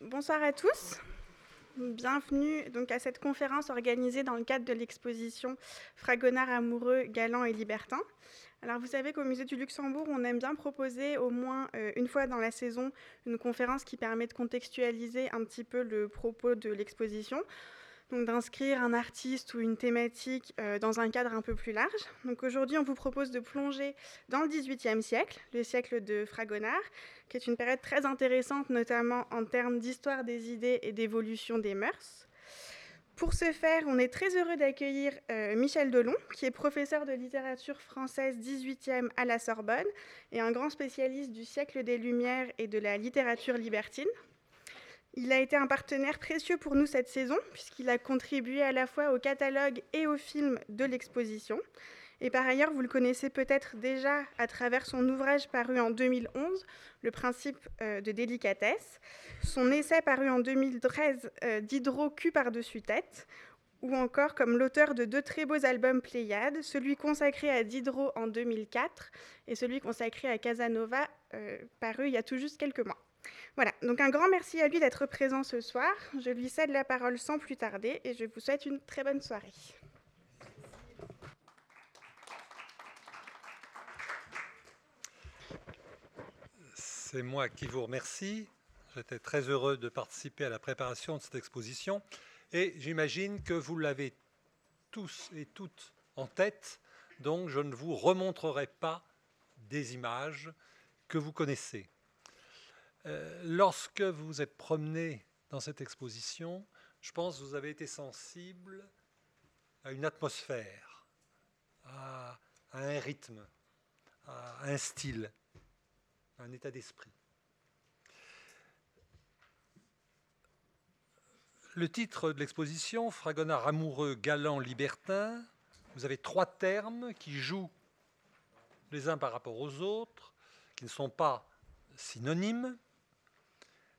Bonsoir à tous. Bienvenue donc à cette conférence organisée dans le cadre de l'exposition Fragonard amoureux, galant et libertin. Alors vous savez qu'au musée du Luxembourg, on aime bien proposer au moins euh, une fois dans la saison une conférence qui permet de contextualiser un petit peu le propos de l'exposition donc d'inscrire un artiste ou une thématique euh, dans un cadre un peu plus large. Donc aujourd'hui, on vous propose de plonger dans le XVIIIe siècle, le siècle de Fragonard, qui est une période très intéressante, notamment en termes d'histoire des idées et d'évolution des mœurs. Pour ce faire, on est très heureux d'accueillir euh, Michel Delon, qui est professeur de littérature française 18e à la Sorbonne et un grand spécialiste du siècle des Lumières et de la littérature libertine. Il a été un partenaire précieux pour nous cette saison, puisqu'il a contribué à la fois au catalogue et au film de l'exposition. Et par ailleurs, vous le connaissez peut-être déjà à travers son ouvrage paru en 2011, Le principe euh, de délicatesse, son essai paru en 2013, euh, Diderot cul par-dessus tête, ou encore comme l'auteur de deux très beaux albums Pléiades, celui consacré à Diderot en 2004 et celui consacré à Casanova, euh, paru il y a tout juste quelques mois. Voilà, donc un grand merci à lui d'être présent ce soir. Je lui cède la parole sans plus tarder et je vous souhaite une très bonne soirée. C'est moi qui vous remercie. J'étais très heureux de participer à la préparation de cette exposition et j'imagine que vous l'avez tous et toutes en tête, donc je ne vous remontrerai pas des images que vous connaissez. Euh, lorsque vous êtes promené dans cette exposition, je pense que vous avez été sensible à une atmosphère, à, un rythme, à un style, à un état d'esprit. Le titre de l'exposition, Fragonard amoureux, galant, libertin, vous avez trois termes qui jouent les uns par rapport aux autres, qui ne sont pas synonymes.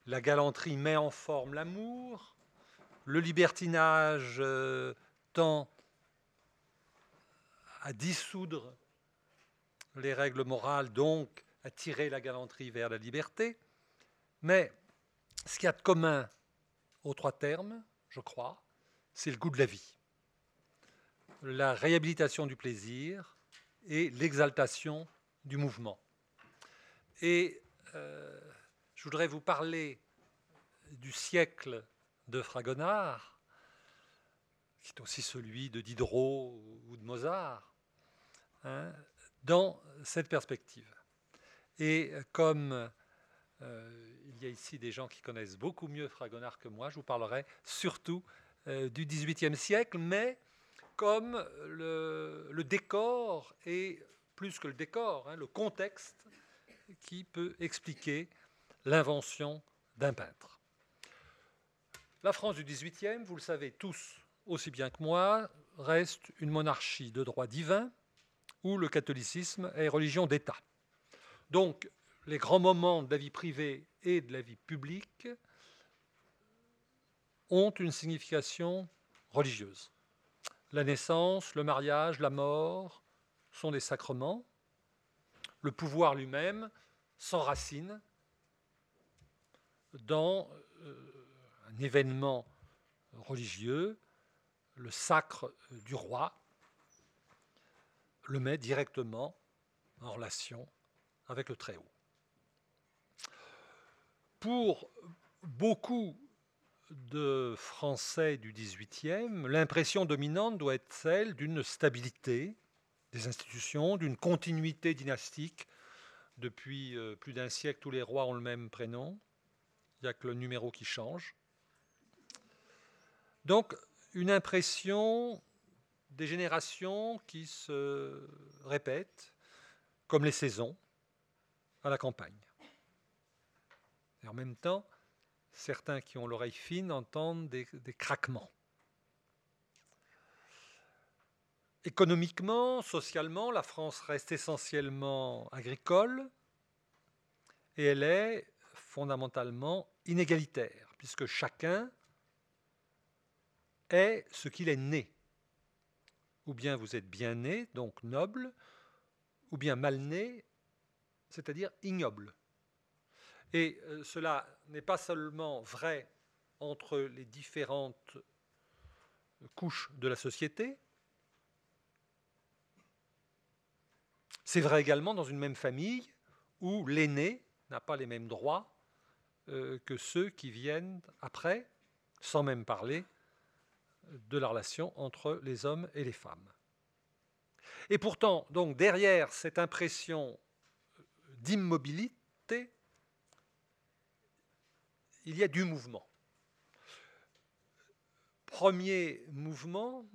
La galanterie met en forme l'amour. Le libertinage euh, tend à dissoudre les règles morales, donc à tirer la galanterie vers la liberté. Mais ce qu'il y a de commun aux trois termes, je crois, c'est le goût de la vie, la réhabilitation du plaisir et l'exaltation du mouvement. Et euh, je voudrais vous parler du siècle de Fragonard, qui est aussi celui de Diderot ou de Mozart, hein, dans cette perspective. Et comme euh, il y a ici des gens qui connaissent beaucoup mieux Fragonard que moi, je vous parlerai surtout euh, du XVIIIe siècle, mais comme le, décor et plus que le décor, hein, le contexte qui peut expliquer l'invention d'un peintre. La France du XVIIIe, vous le savez tous aussi bien que moi, reste une monarchie de droit divin où le catholicisme est religion d'État. Donc, les grands moments de la vie privée et de la vie publique ont une signification religieuse. La naissance, le mariage, la mort sont des sacrements. Le pouvoir lui-même s'enracine dans euh, un événement religieux, le sacre du roi le met directement en relation avec le Très-Haut. Pour beaucoup de Français du XVIIIe, l'impression dominante doit être celle d'une stabilité des institutions, d'une continuité dynastique. Depuis euh, plus d'un siècle, tous les rois ont le même prénom, il n'y a que le numéro qui change. Donc, une impression des générations qui se répètent, comme les saisons, à la campagne. Et en même temps, certains qui ont l'oreille fine entendent des, des, craquements. Économiquement, socialement, la France reste essentiellement agricole et elle est fondamentalement inégalitaire, puisque chacun est ce qu'il est né. Ou bien vous êtes bien né, donc noble, ou bien mal né, c'est-à-dire ignoble. Et euh, cela n'est pas seulement vrai entre les différentes couches de la société, c'est vrai également dans une même famille où l'aîné n'a pas les mêmes droits euh, que ceux qui viennent après, sans même parler de la relation entre les hommes et les femmes. Et pourtant, donc derrière cette impression d'immobilité, il y a du mouvement. Premier mouvement,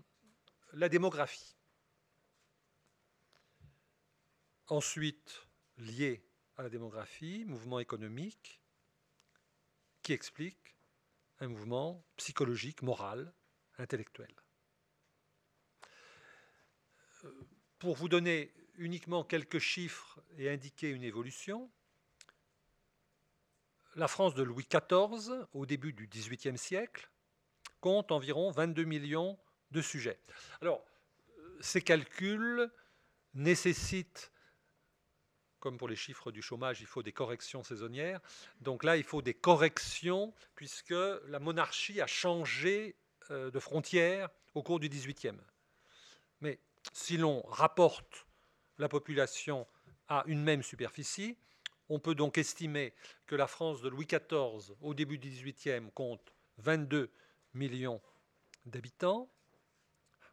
la démographie. Ensuite, lié à la démographie, mouvement économique, qui explique un mouvement psychologique, moral, intellectuel. Pour vous donner uniquement quelques chiffres et indiquer une évolution, la France de Louis XIV, au début du XVIIIe siècle, compte environ 22 millions de sujets. Alors, ces calculs nécessitent comme pour les chiffres du chômage, il faut des corrections saisonnières. Donc là, il faut des corrections puisque la monarchie a changé euh, de frontière au cours du XVIIIe. Mais si l'on rapporte la population à une même superficie, on peut donc estimer que la France de Louis XIV au début du XVIIIe compte 22 millions d'habitants,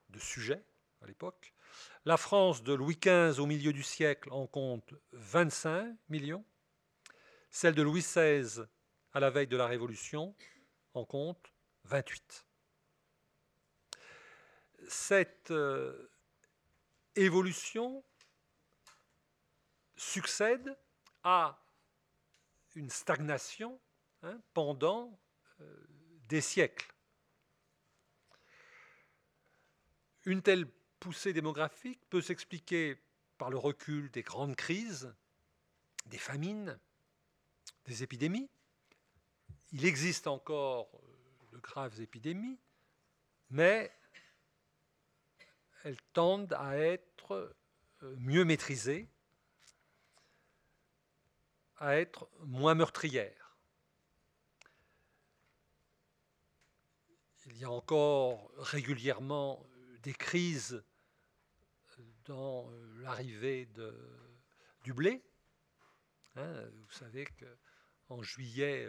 de sujets à l'époque, la France de Louis XV au milieu du siècle en compte 25 millions. Celle de Louis XVI à la veille de la Révolution en compte 28. Cette euh, évolution succède à une stagnation hein, pendant euh, des siècles. Une telle poussée démographique peut s'expliquer par le recul des grandes crises, des famines, des épidémies. Il existe encore euh, de graves épidémies, mais elles tendent à être euh, mieux maîtrisées, à être moins meurtrières. Il y a encore régulièrement des crises dans euh, l'arrivée du blé. Hein, vous savez qu'en juillet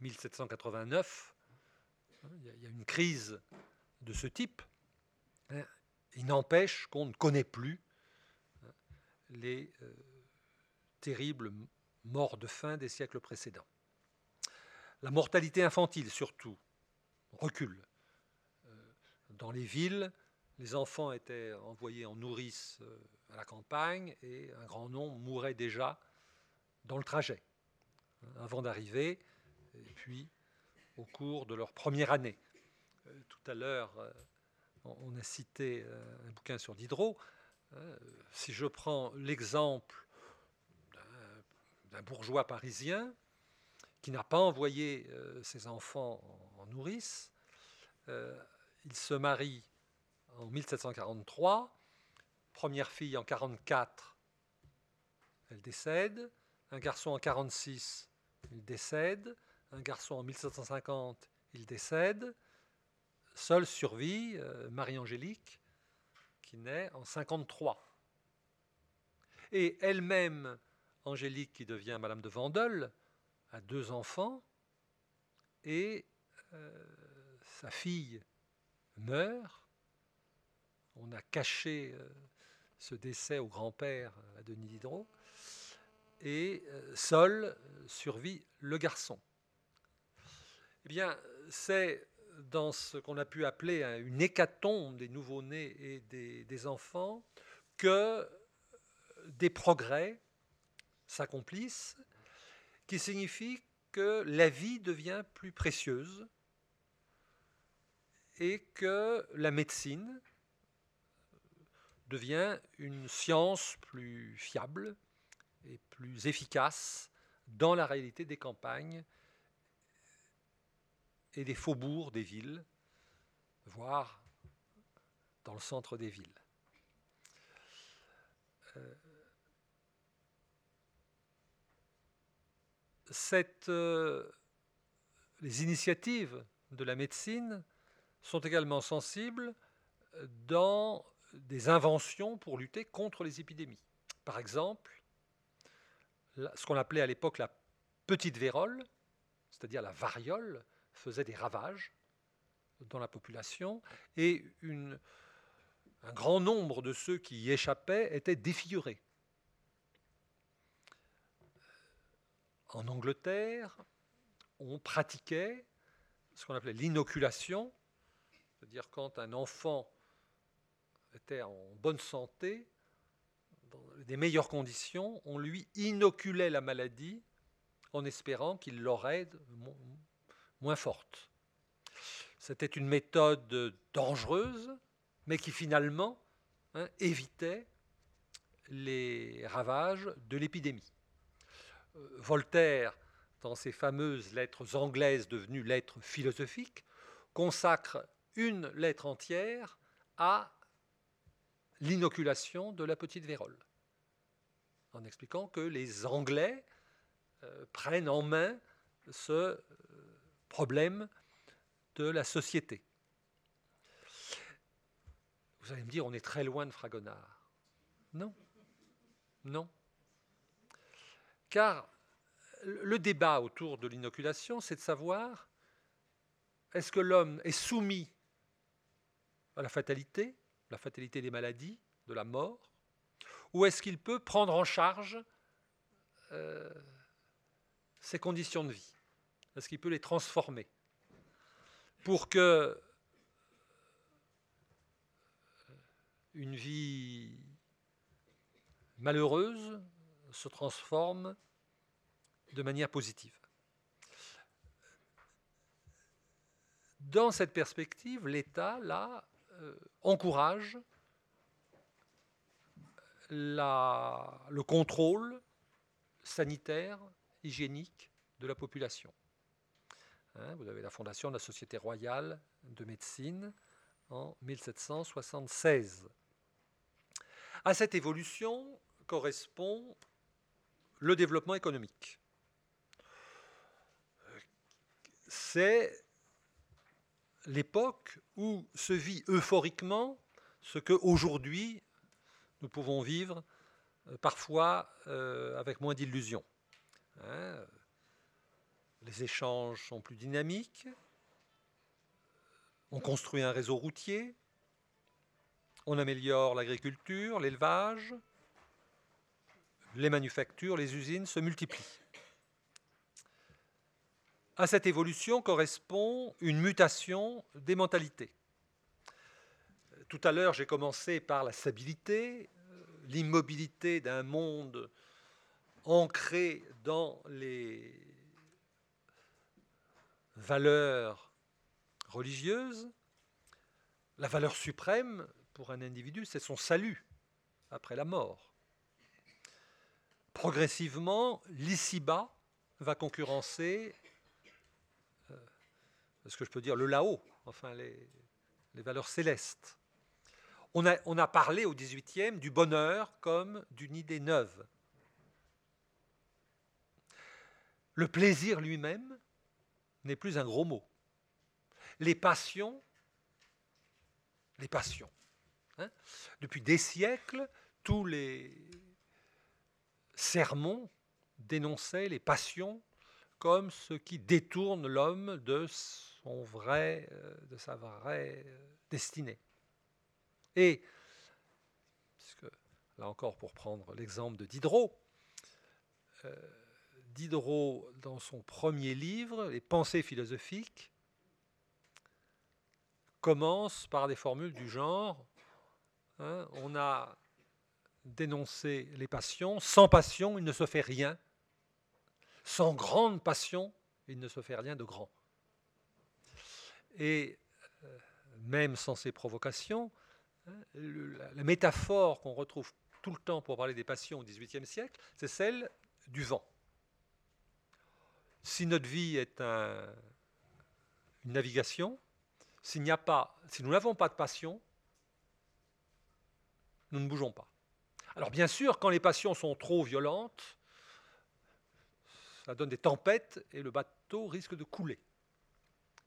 1789, euh, hein, il y a une crise de ce type. Hein. Il n'empêche qu'on ne connaît plus les euh, terribles morts de faim des siècles précédents. La mortalité infantile, surtout, recule. Dans les villes, les enfants étaient envoyés en nourrice euh, à la campagne et un grand nombre mourait déjà dans le trajet, hein, avant d'arriver, et puis au cours de leur première année. Euh, tout à l'heure, euh, on a cité un bouquin sur Diderot. Si je prends l'exemple d'un bourgeois parisien qui n'a pas envoyé ses enfants en nourrice, il se marie en 1743, première fille en 44, elle décède, un garçon en 46, il décède, un garçon en 1750, il décède, seule survit euh, Marie-Angélique, qui naît en 53. Et elle-même, Angélique, qui devient Madame de Vandel, a deux enfants, et euh, sa fille meurt, on a caché euh, ce décès au grand-père à Denis Diderot, et euh, seul survit le garçon. Eh bien, c'est dans ce qu'on a pu appeler une hécatombe des nouveau-nés et des, enfants que des progrès s'accomplissent, qui signifie que la vie devient plus précieuse et que la médecine, devient une science plus fiable et plus efficace dans la réalité des campagnes et des faubourgs des villes, voire dans le centre des villes. Euh, euh, les initiatives de la médecine sont également sensibles dans des inventions pour lutter contre les épidémies. Par exemple, ce qu'on appelait à l'époque la petite vérole, c'est-à-dire la variole, faisait des ravages dans la population et un grand nombre de ceux qui y échappaient étaient défigurés. En Angleterre, on pratiquait ce qu'on appelait l'inoculation, c'est-à-dire quand un enfant était en bonne santé, dans des meilleures conditions, on lui inoculait la maladie en espérant qu'il l'aurait moins forte. C'était une méthode dangereuse, mais qui finalement hein, évitait les ravages de l'épidémie. Euh, Voltaire, dans ses fameuses lettres anglaises devenues lettres philosophiques, consacre une lettre entière à l'inoculation de la petite vérole, en expliquant que les Anglais euh, prennent en main ce euh, problème de la société. Vous allez me dire, on est très loin de Fragonard. Non, non. Car le débat autour de l'inoculation, c'est de savoir est-ce que l'homme est soumis à la fatalité, la fatalité des maladies, de la mort, ou est-ce qu'il peut prendre en charge euh, ses conditions de vie? Est-ce qu'il peut les transformer pour que euh, une vie malheureuse se transforme de manière positive? Dans cette perspective, l'État, là, euh, encourage le contrôle sanitaire, hygiénique de la population. Hein, vous avez la fondation de la Société royale de médecine en 1776. À cette évolution correspond le développement économique. C'est l'époque où se vit euphoriquement ce que aujourd'hui nous pouvons vivre euh, parfois euh, avec moins d'illusions. Hein. les échanges sont plus dynamiques, on construit un réseau routier, on améliore l'agriculture, l'élevage, les manufactures, les usines se multiplient. À cette évolution correspond une mutation des mentalités. Tout à l'heure, j'ai commencé par la stabilité, l'immobilité d'un monde ancré dans les valeurs religieuses. La valeur suprême pour un individu, c'est son salut après la mort. Progressivement, l'ici-bas va concurrencer, ce que je peux dire, le là-haut, enfin les, valeurs célestes. On a, parlé au XVIIIe du bonheur comme d'une idée neuve. Le plaisir lui-même n'est plus un gros mot. Les passions, les passions. Hein, depuis des siècles, tous les sermons dénonçaient les passions comme ce qui détourne l'homme de euh, de sa vraie euh, destinée. Et, là encore pour prendre l'exemple de Diderot, euh, Diderot, dans son premier livre, Les pensées philosophiques, commence par des formules du genre hein, on a dénoncé les passions, sans passion, il ne se fait rien, sans grande passion, il ne se fait rien de grand. Et euh, même sans ces provocations, la métaphore qu'on retrouve tout le temps pour parler des passions au XVIIIe siècle, c'est celle du vent. Si notre vie est une navigation, si nous n'avons pas de passion, nous ne bougeons pas. Alors bien sûr, quand les passions sont trop violentes, ça donne des tempêtes et le bateau risque de couler.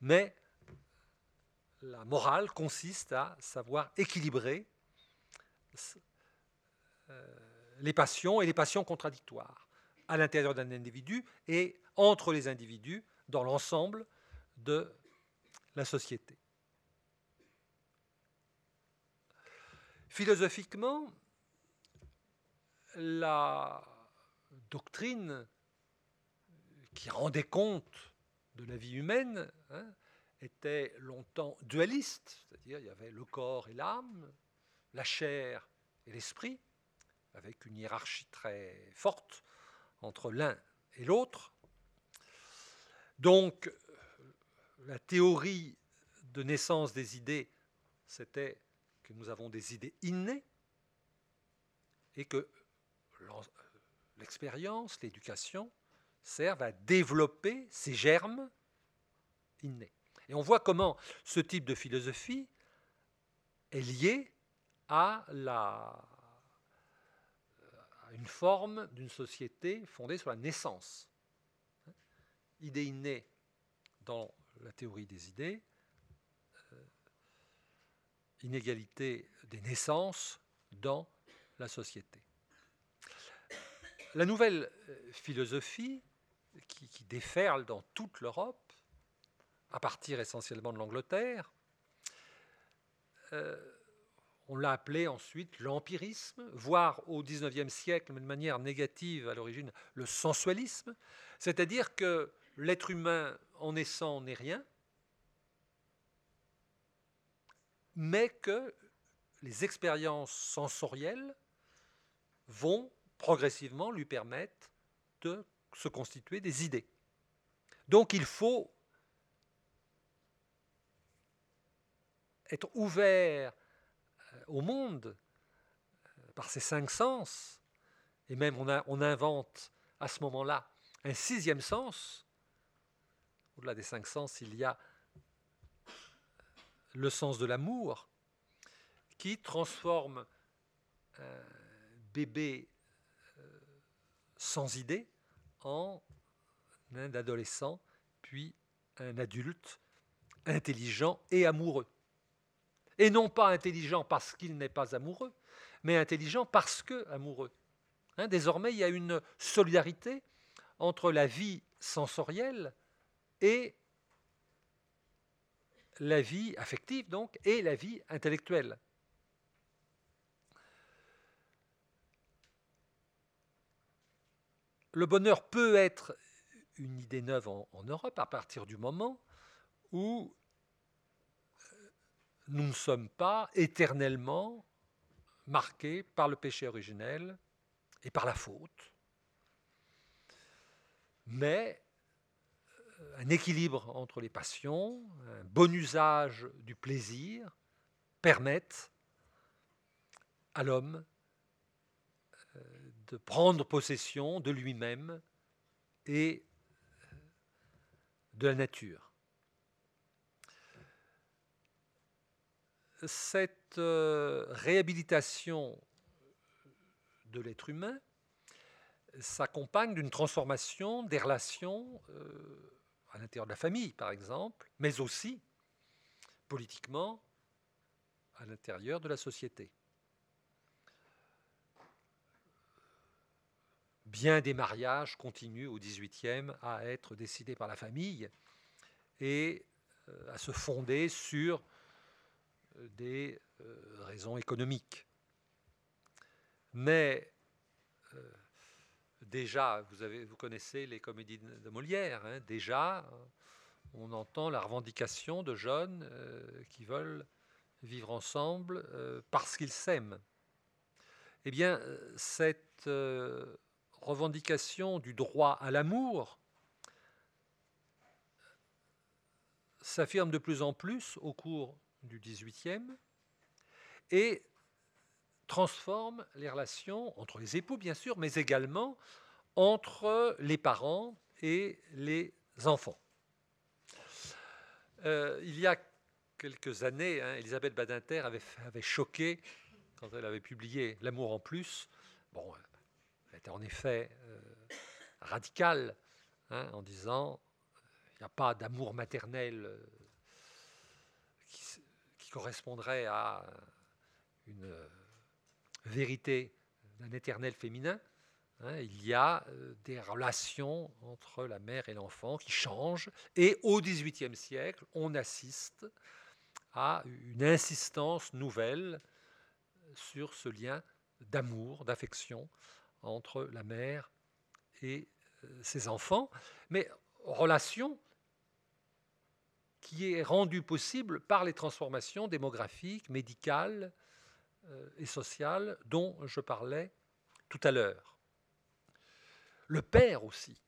Mais la morale consiste à savoir équilibrer euh, les passions et les passions contradictoires à l'intérieur d'un individu et entre les individus dans l'ensemble de la société. Philosophiquement, la doctrine qui rendait compte de la vie humaine hein, était longtemps dualiste, c'est-à-dire il y avait le corps et l'âme, la chair et l'esprit, avec une hiérarchie très forte entre l'un et l'autre. Donc, la théorie de naissance des idées, c'était que nous avons des idées innées et que l'expérience, l'éducation servent à développer ces germes innés. Et on voit comment ce type de philosophie est lié à, une forme d'une société fondée sur la naissance. Idée innée dans la théorie des idées, euh, inégalité des naissances dans la société. La nouvelle euh, philosophie qui, déferle dans toute l'Europe, à partir essentiellement de l'Angleterre, euh, on l'a appelé ensuite l'empirisme, voire au XIXe siècle, de manière négative à l'origine, le sensualisme, c'est-à-dire que l'être humain en naissant n'est rien, mais que les expériences sensorielles vont progressivement lui permettre de se constituer des idées. Donc il faut être ouvert au monde euh, par ces cinq sens, et même on, a, on invente à ce moment-là un sixième sens. Au-delà des cinq sens, il y a le sens de l'amour qui transforme un bébé euh, sans idée en un adolescent, puis un adulte intelligent et amoureux. Et non pas intelligent parce qu'il n'est pas amoureux, mais intelligent parce que amoureux. Hein, désormais, il y a une solidarité entre la vie sensorielle et la vie affective, donc, et la vie intellectuelle. Le bonheur peut être une idée neuve en, en Europe à partir du moment où nous ne sommes pas éternellement marqués par le péché originel et par la faute. Mais euh, un équilibre entre les passions, un bon usage du plaisir permettent à l'homme euh, de prendre possession de lui-même et euh, de la nature. Cette euh, réhabilitation de l'être humain s'accompagne d'une transformation des relations euh, à l'intérieur de la famille, par exemple, mais aussi politiquement à l'intérieur de la société. Bien des mariages continuent au XVIIIe à être décidés par la famille et euh, à se fonder sur des euh, raisons économiques. Mais euh, déjà, vous, connaissez les comédies de Molière, hein, déjà, on entend la revendication de jeunes euh, qui veulent vivre ensemble parce qu'ils s'aiment. Eh bien, cette revendication du droit à l'amour s'affirme de plus en plus au cours du XVIIIe et transforme les relations entre les époux, bien sûr, mais également entre les parents et les enfants. Euh, il y a quelques années, hein, Elisabeth Badinter avait, choqué quand elle avait publié L'amour en plus. Elle était en effet euh, radicale hein, en disant il n'y a pas d'amour maternel euh, correspondrait à une vérité d'un éternel féminin. Hein, il y a euh, des relations entre la mère et l'enfant qui changent. Et au XVIIIe siècle, on assiste à une insistance nouvelle sur ce lien d'amour, d'affection entre la mère et euh, ses enfants, mais relation qui est rendue possible par les transformations démographiques, médicales euh, et sociales dont je parlais tout à l'heure. Le père aussi.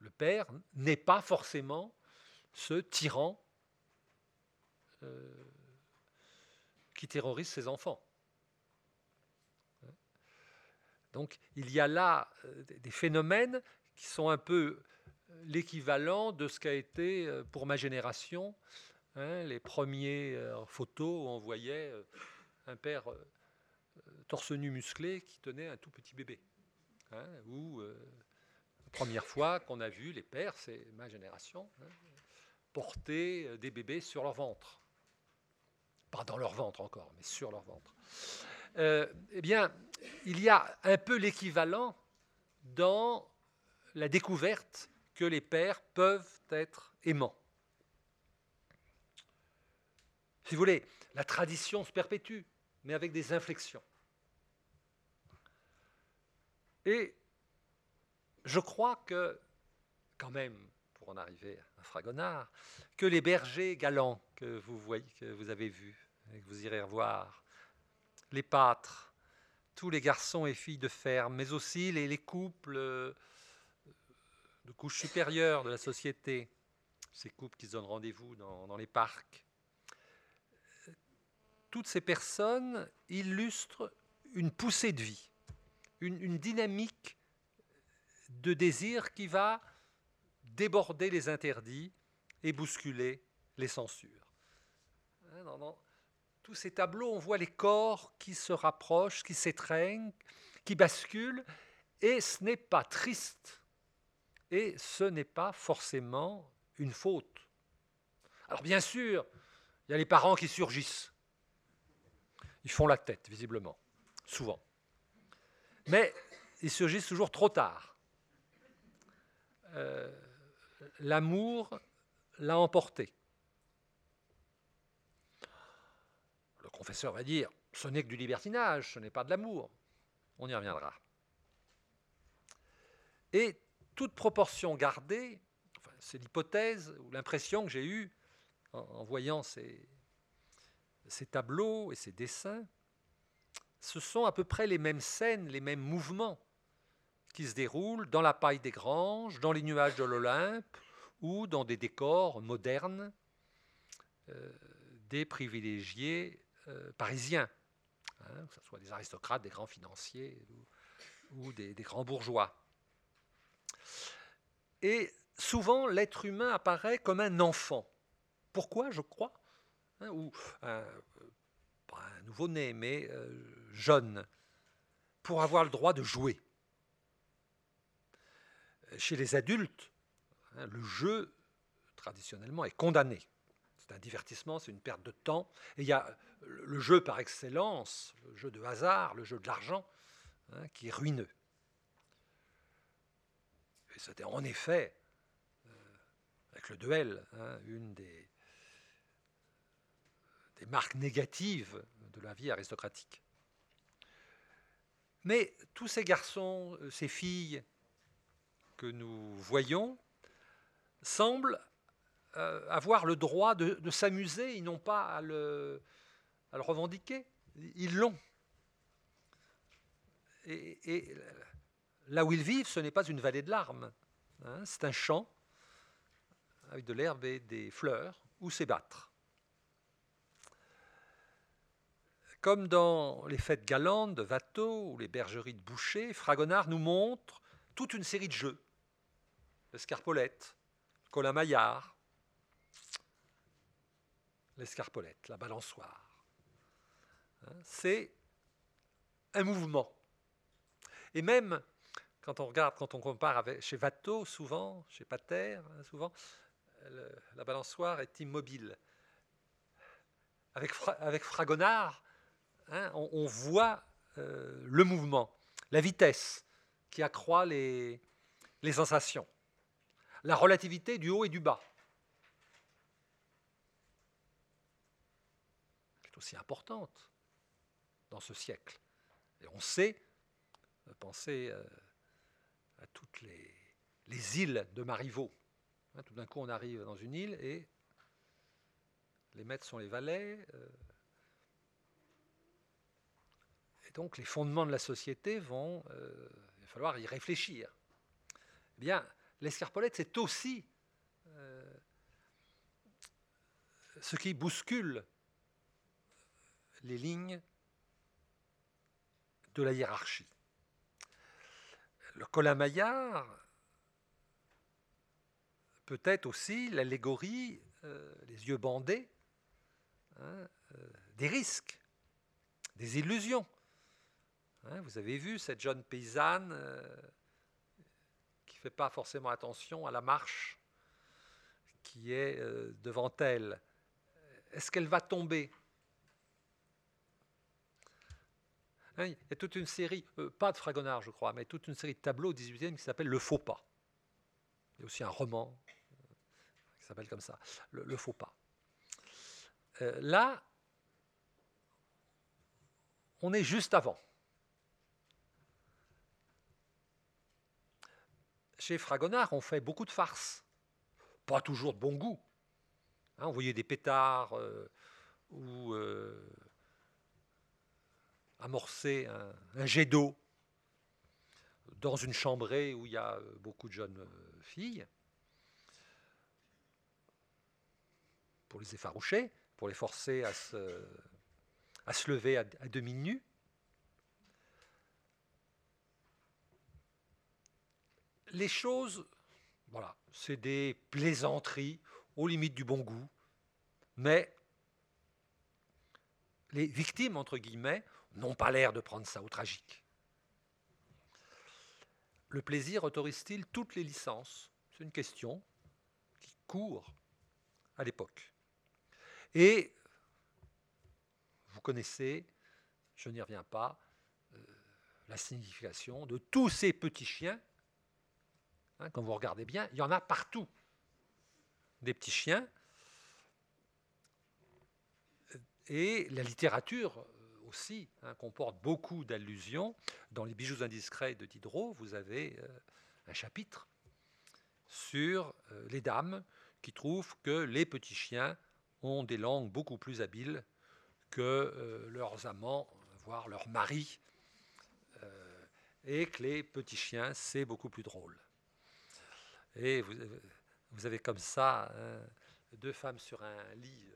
Le père n'est pas forcément ce tyran euh, qui terrorise ses enfants. Donc il y a là euh, des phénomènes qui sont un peu l'équivalent de ce qu'a été pour ma génération hein, les premières photos où on voyait un père torse nu musclé qui tenait un tout petit bébé. Hein, ou la première fois qu'on a vu les pères, c'est ma génération, hein, porter des bébés sur leur ventre. Pas dans leur ventre encore, mais sur leur ventre. Euh, eh bien, il y a un peu l'équivalent dans la découverte que les pères peuvent être aimants. Si vous voulez, la tradition se perpétue, mais avec des inflexions. Et je crois que, quand même, pour en arriver à Fragonard, que les bergers galants que vous voyez, que vous avez vus et que vous irez revoir, les pâtres, tous les garçons et filles de ferme, mais aussi les, couples euh, de couches supérieures de la société, ces couples qui se donnent rendez-vous dans, les parcs. Toutes ces personnes illustrent une poussée de vie une, dynamique de désir qui va déborder les interdits et bousculer les censures. Hein, dans, tous ces tableaux, on voit les corps qui se rapprochent, qui s'étreignent, qui basculent, et ce n'est pas triste, et ce n'est pas forcément une faute. Alors bien sûr, il y a les parents qui surgissent. Ils font la tête, visiblement, souvent. Mais ils surgissent toujours trop tard. Euh, l'amour l'a emporté. Le confesseur va dire, ce n'est que du libertinage, ce n'est pas de l'amour. On y reviendra. Et toute proportion gardée, c'est l'hypothèse ou l'impression que j'ai eue en, voyant ces tableaux et ces dessins, ce sont à peu près les mêmes scènes, les mêmes mouvements qui se déroulent dans la paille des granges, dans les nuages de l'Olympe ou dans des décors modernes euh, des privilégiés euh, parisiens, hein, que ce soit des aristocrates, des grands financiers ou, des, grands bourgeois. Et souvent, l'être humain apparaît comme un enfant. Pourquoi, je crois hein, Ou pas un nouveau-né, mais euh, jeune pour avoir le droit de jouer. Chez les adultes, hein, le jeu, traditionnellement, est condamné. C'est un divertissement, c'est une perte de temps. Et il y a le jeu par excellence, le jeu de hasard, le jeu de l'argent, hein, qui est ruineux. Et c'était en effet, euh, avec le duel, hein, une des, marques négatives de la vie aristocratique. Mais tous ces garçons, euh, ces filles que nous voyons, semblent euh, avoir le droit de, s'amuser, ils n'ont pas à le, revendiquer, ils l'ont. Et, là où ils vivent, ce n'est pas une vallée de larmes, hein, c'est un champ avec de l'herbe et des fleurs où s'ébattre. Comme dans les fêtes galantes de Watteau ou les bergeries de Boucher, Fragonard nous montre toute une série de jeux. L'escarpolette, le colin maillard, l'escarpolette, la balançoire. Hein, c'est un mouvement. Et même quand on regarde, quand on compare chez Watteau, souvent, chez Pater, hein, souvent, la balançoire est immobile. Avec, avec Fragonard, hein, on, voit euh, le mouvement, la vitesse qui accroît les, les sensations, la relativité du haut et du bas. qui est aussi importante dans ce siècle. Et on sait, euh, penser euh, à toutes les, les îles de Marivaux. Hein, tout d'un coup, on arrive dans une île et les maîtres sont les valets. Euh, et donc, les fondements de la société vont. il va falloir y réfléchir. Eh bien, l'escarpolette, c'est aussi ce qui bouscule les lignes de la hiérarchie. Le colin-maillard peut être aussi l'allégorie, euh, les yeux bandés, hein, euh, des risques, des illusions. Hein, vous avez vu cette jeune paysanne euh, qui ne fait pas forcément attention à la marche qui est devant elle. Est-ce qu'elle va tomber? Hein, il y a toute une série, euh, pas de Fragonard je crois, mais toute une série de tableaux au XVIIIe qui s'appelle Le Faux Pas. Il y a aussi un roman euh, qui s'appelle comme ça, Le, Faux Pas. Euh, là, on est juste avant. Chez Fragonard, on fait beaucoup de farces, pas toujours de bon goût. Hein, on voyait des pétards ou amorcer un, jet d'eau dans une chambrée où il y a euh, beaucoup de jeunes euh, filles pour les effaroucher, pour les forcer à se, lever à, demi nus. Les choses, voilà, c'est des plaisanteries aux limites du bon goût, mais les victimes, entre guillemets, n'ont pas l'air de prendre ça au tragique. Le plaisir autorise-t-il toutes les licences? C'est une question qui court à l'époque. Et vous connaissez, je n'y reviens pas, euh, la signification de tous ces petits chiens. Hein, quand vous regardez bien, il y en a partout. Des petits chiens. Et la littérature aussi hein, comporte beaucoup d'allusions. Dans les bijoux indiscrets de Diderot, vous avez euh, un chapitre sur euh, les dames qui trouvent que les petits chiens ont des langues beaucoup plus habiles que euh, leurs amants, voire leurs maris, et que les petits chiens, c'est beaucoup plus drôle. Et vous, avez comme ça hein, deux femmes sur un lit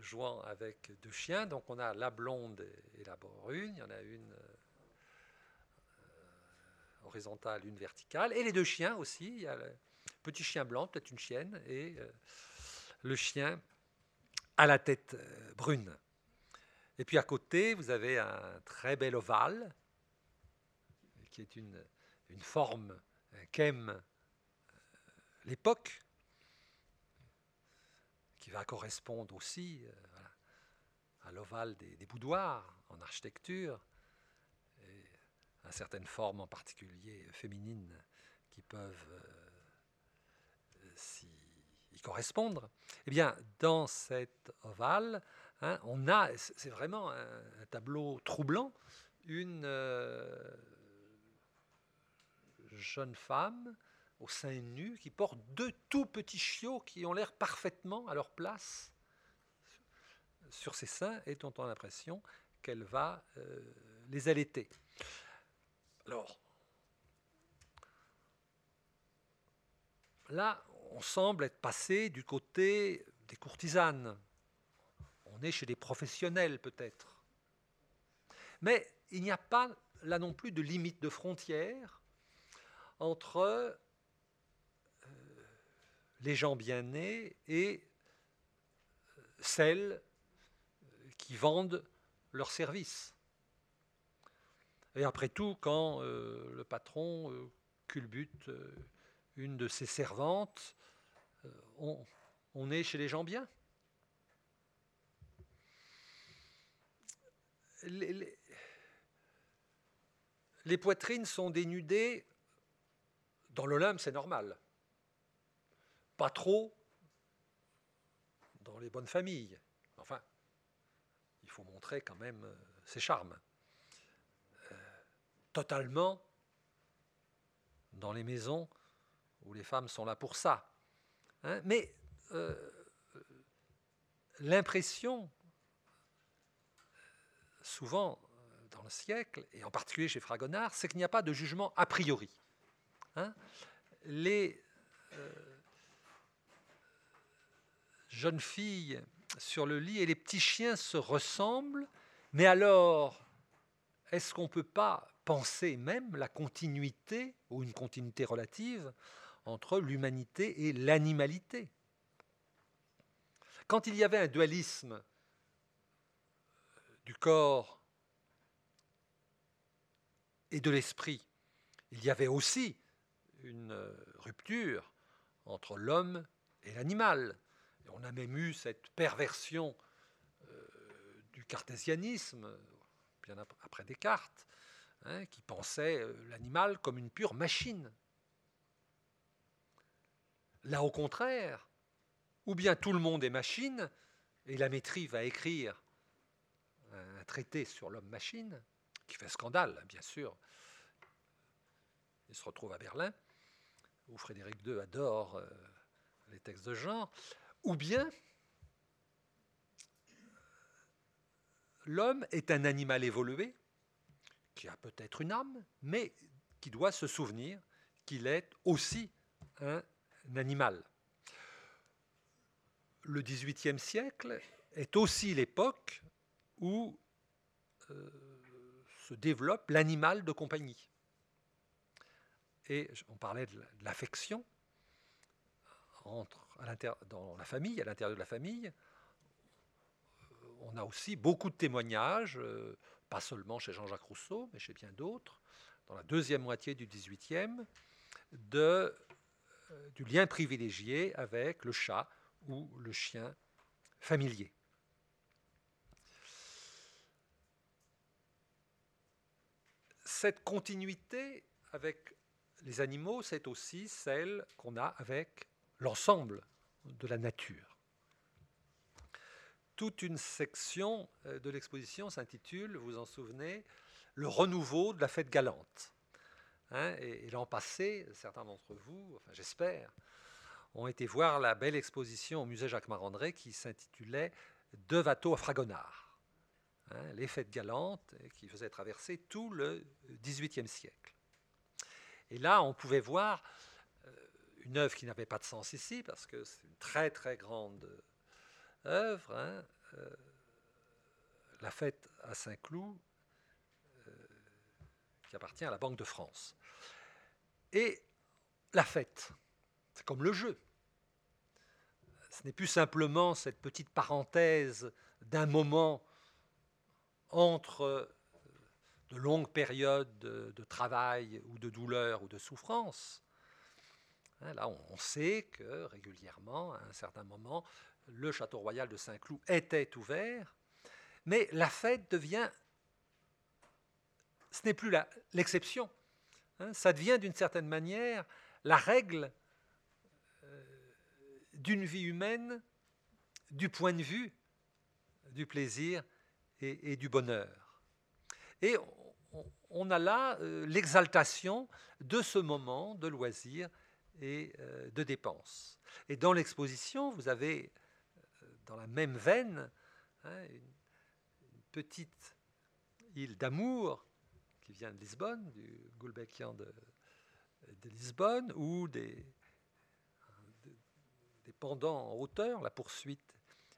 jouant avec deux chiens. Donc on a la blonde et la brune. Il y en a une euh, horizontale, une verticale. Et les deux chiens aussi. Il y a le petit chien blanc, peut-être une chienne, et euh, le chien à la tête euh, brune. Et puis à côté, vous avez un très bel ovale, qui est une, une forme qu'aime l'époque, va correspondre aussi euh, à l'ovale des, boudoirs en architecture, à certaines formes en particulier féminines qui peuvent euh, y correspondre. Eh bien, dans cet ovale, hein, on a, c'est vraiment un, tableau troublant, une euh, jeune femme au sein nu, qui portent deux tout petits chiots qui ont l'air parfaitement à leur place sur ses seins et dont on a l'impression qu'elle va euh, les allaiter. Alors, là, on semble être passé du côté des courtisanes. On est chez des professionnels peut-être. Mais il n'y a pas là non plus de limite de frontière entre les gens bien nés et euh, celles qui vendent leurs services. Et après tout, quand le patron culbute une de ses servantes, on, on est chez les gens bien. Les, les, poitrines sont dénudées. Dans l'Olympe, c'est normal. Pas trop dans les bonnes familles. Enfin, il faut montrer quand même euh, ses charmes. Euh, totalement dans les maisons où les femmes sont là pour ça. Hein. Mais euh, l'impression, souvent dans le siècle, et en particulier chez Fragonard, c'est qu'il n'y a pas de jugement a priori. Hein. les jeunes filles sur le lit et les petits chiens se ressemblent, mais alors, est-ce qu'on ne peut pas penser même la continuité, ou une continuité relative, entre l'humanité et l'animalité? Quand il y avait un dualisme du corps et de l'esprit, il y avait aussi une rupture entre l'homme et l'animal. On a même eu cette perversion euh, du cartésianisme, bien après Descartes, hein, qui pensait euh, l'animal comme une pure machine. Là, au contraire, ou bien tout le monde est machine, et la maîtrise va écrire un traité sur l'homme-machine, qui fait scandale, bien sûr. Il se retrouve à Berlin, où Frédéric II adore euh, les textes de genre, ou bien l'homme est un animal évolué, qui a peut-être une âme, mais qui doit se souvenir qu'il est aussi un animal le XVIIIe siècle est aussi l'époque où euh, se développe l'animal de compagnie. Et on parlait de l'affection entre, dans la famille, à l'intérieur de la famille. Euh, on a aussi beaucoup de témoignages, euh, pas seulement chez Jean-Jacques Rousseau, mais chez bien d'autres, dans la deuxième moitié du XVIIIe, de, du lien privilégié avec le chat, ou le chien familier. Cette continuité avec les animaux, c'est aussi celle qu'on a avec l'ensemble de la nature. Toute une section euh, de l'exposition s'intitule, vous en souvenez, Le renouveau de la fête galante. Hein, et, l'an passé, certains d'entre vous, enfin j'espère, ont été voir la belle exposition au musée Jacques Marandré qui s'intitulait De Watteau à Fragonard. Hein, les fêtes galantes qui faisaient traverser tout le XVIIIe siècle. Et là, on pouvait voir une œuvre qui n'avait pas de sens ici, parce que c'est une très très grande œuvre, hein, euh, la fête à Saint-Cloud, euh, qui appartient à la Banque de France. Et la fête, c'est comme le jeu. Ce n'est plus simplement cette petite parenthèse d'un moment entre euh, de longues périodes de, travail ou de douleur ou de souffrance. Hein, là, on sait que régulièrement, à un certain moment, le château royal de Saint-Cloud était ouvert, mais la fête devient, ce n'est plus l'exception, hein, ça devient d'une certaine manière la règle d'une vie humaine du point de vue du plaisir et, du bonheur. Et on, a là euh, l'exaltation de ce moment de loisir et euh, de dépenses. Et dans l'exposition, vous avez, euh, dans la même veine, hein, une, petite île d'amour qui vient de Lisbonne, du Gulbenkian de, Lisbonne, ou des, des pendants en hauteur, la poursuite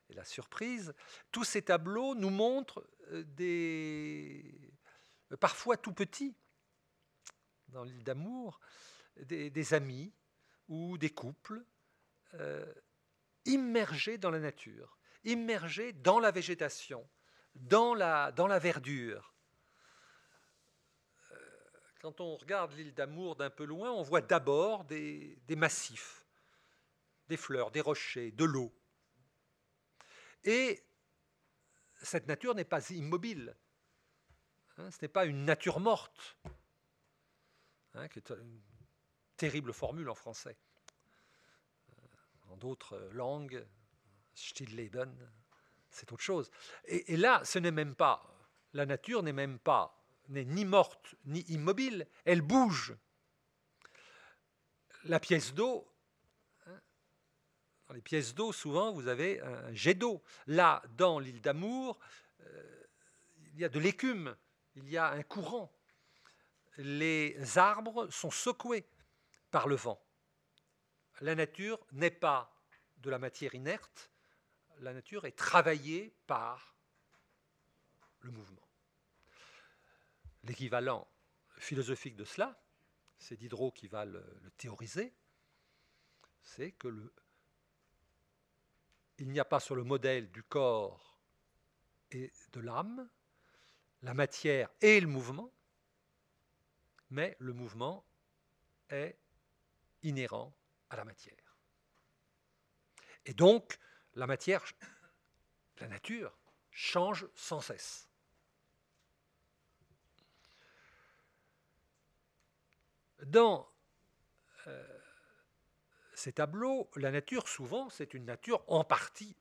et la surprise. Tous ces tableaux nous montrent euh, des, parfois tout petits, dans l'île d'amour, des, amis ou des couples euh, immergés dans la nature, immergés dans la végétation, dans la, dans la verdure. quand on regarde l'île d'Amour d'un peu loin, on voit d'abord des, des massifs, des fleurs, des rochers, de l'eau. Et cette nature n'est pas immobile. Hein, ce n'est pas une nature morte, hein, qui est une terrible formule en français. Euh, en d'autres langues, Stillleben, c'est autre chose. Et, là, ce n'est même pas, la nature n'est même pas, n'est ni morte ni immobile, elle bouge. La pièce d'eau, hein, dans les pièces d'eau, souvent, vous avez un jet d'eau. Là, dans l'île d'Amour, euh, il y a de l'écume, il y a un courant. Les arbres sont secoués par le vent. La nature n'est pas de la matière inerte, la nature est travaillée par le mouvement. L'équivalent philosophique de cela, c'est Diderot qui va le, théoriser, c'est que il n'y a pas sur le modèle du corps et de l'âme la matière et le mouvement, mais le mouvement est inhérent à la matière. Et donc, la matière, la nature, change sans cesse. Dans euh, ces tableaux, la nature, souvent, c'est une nature en partie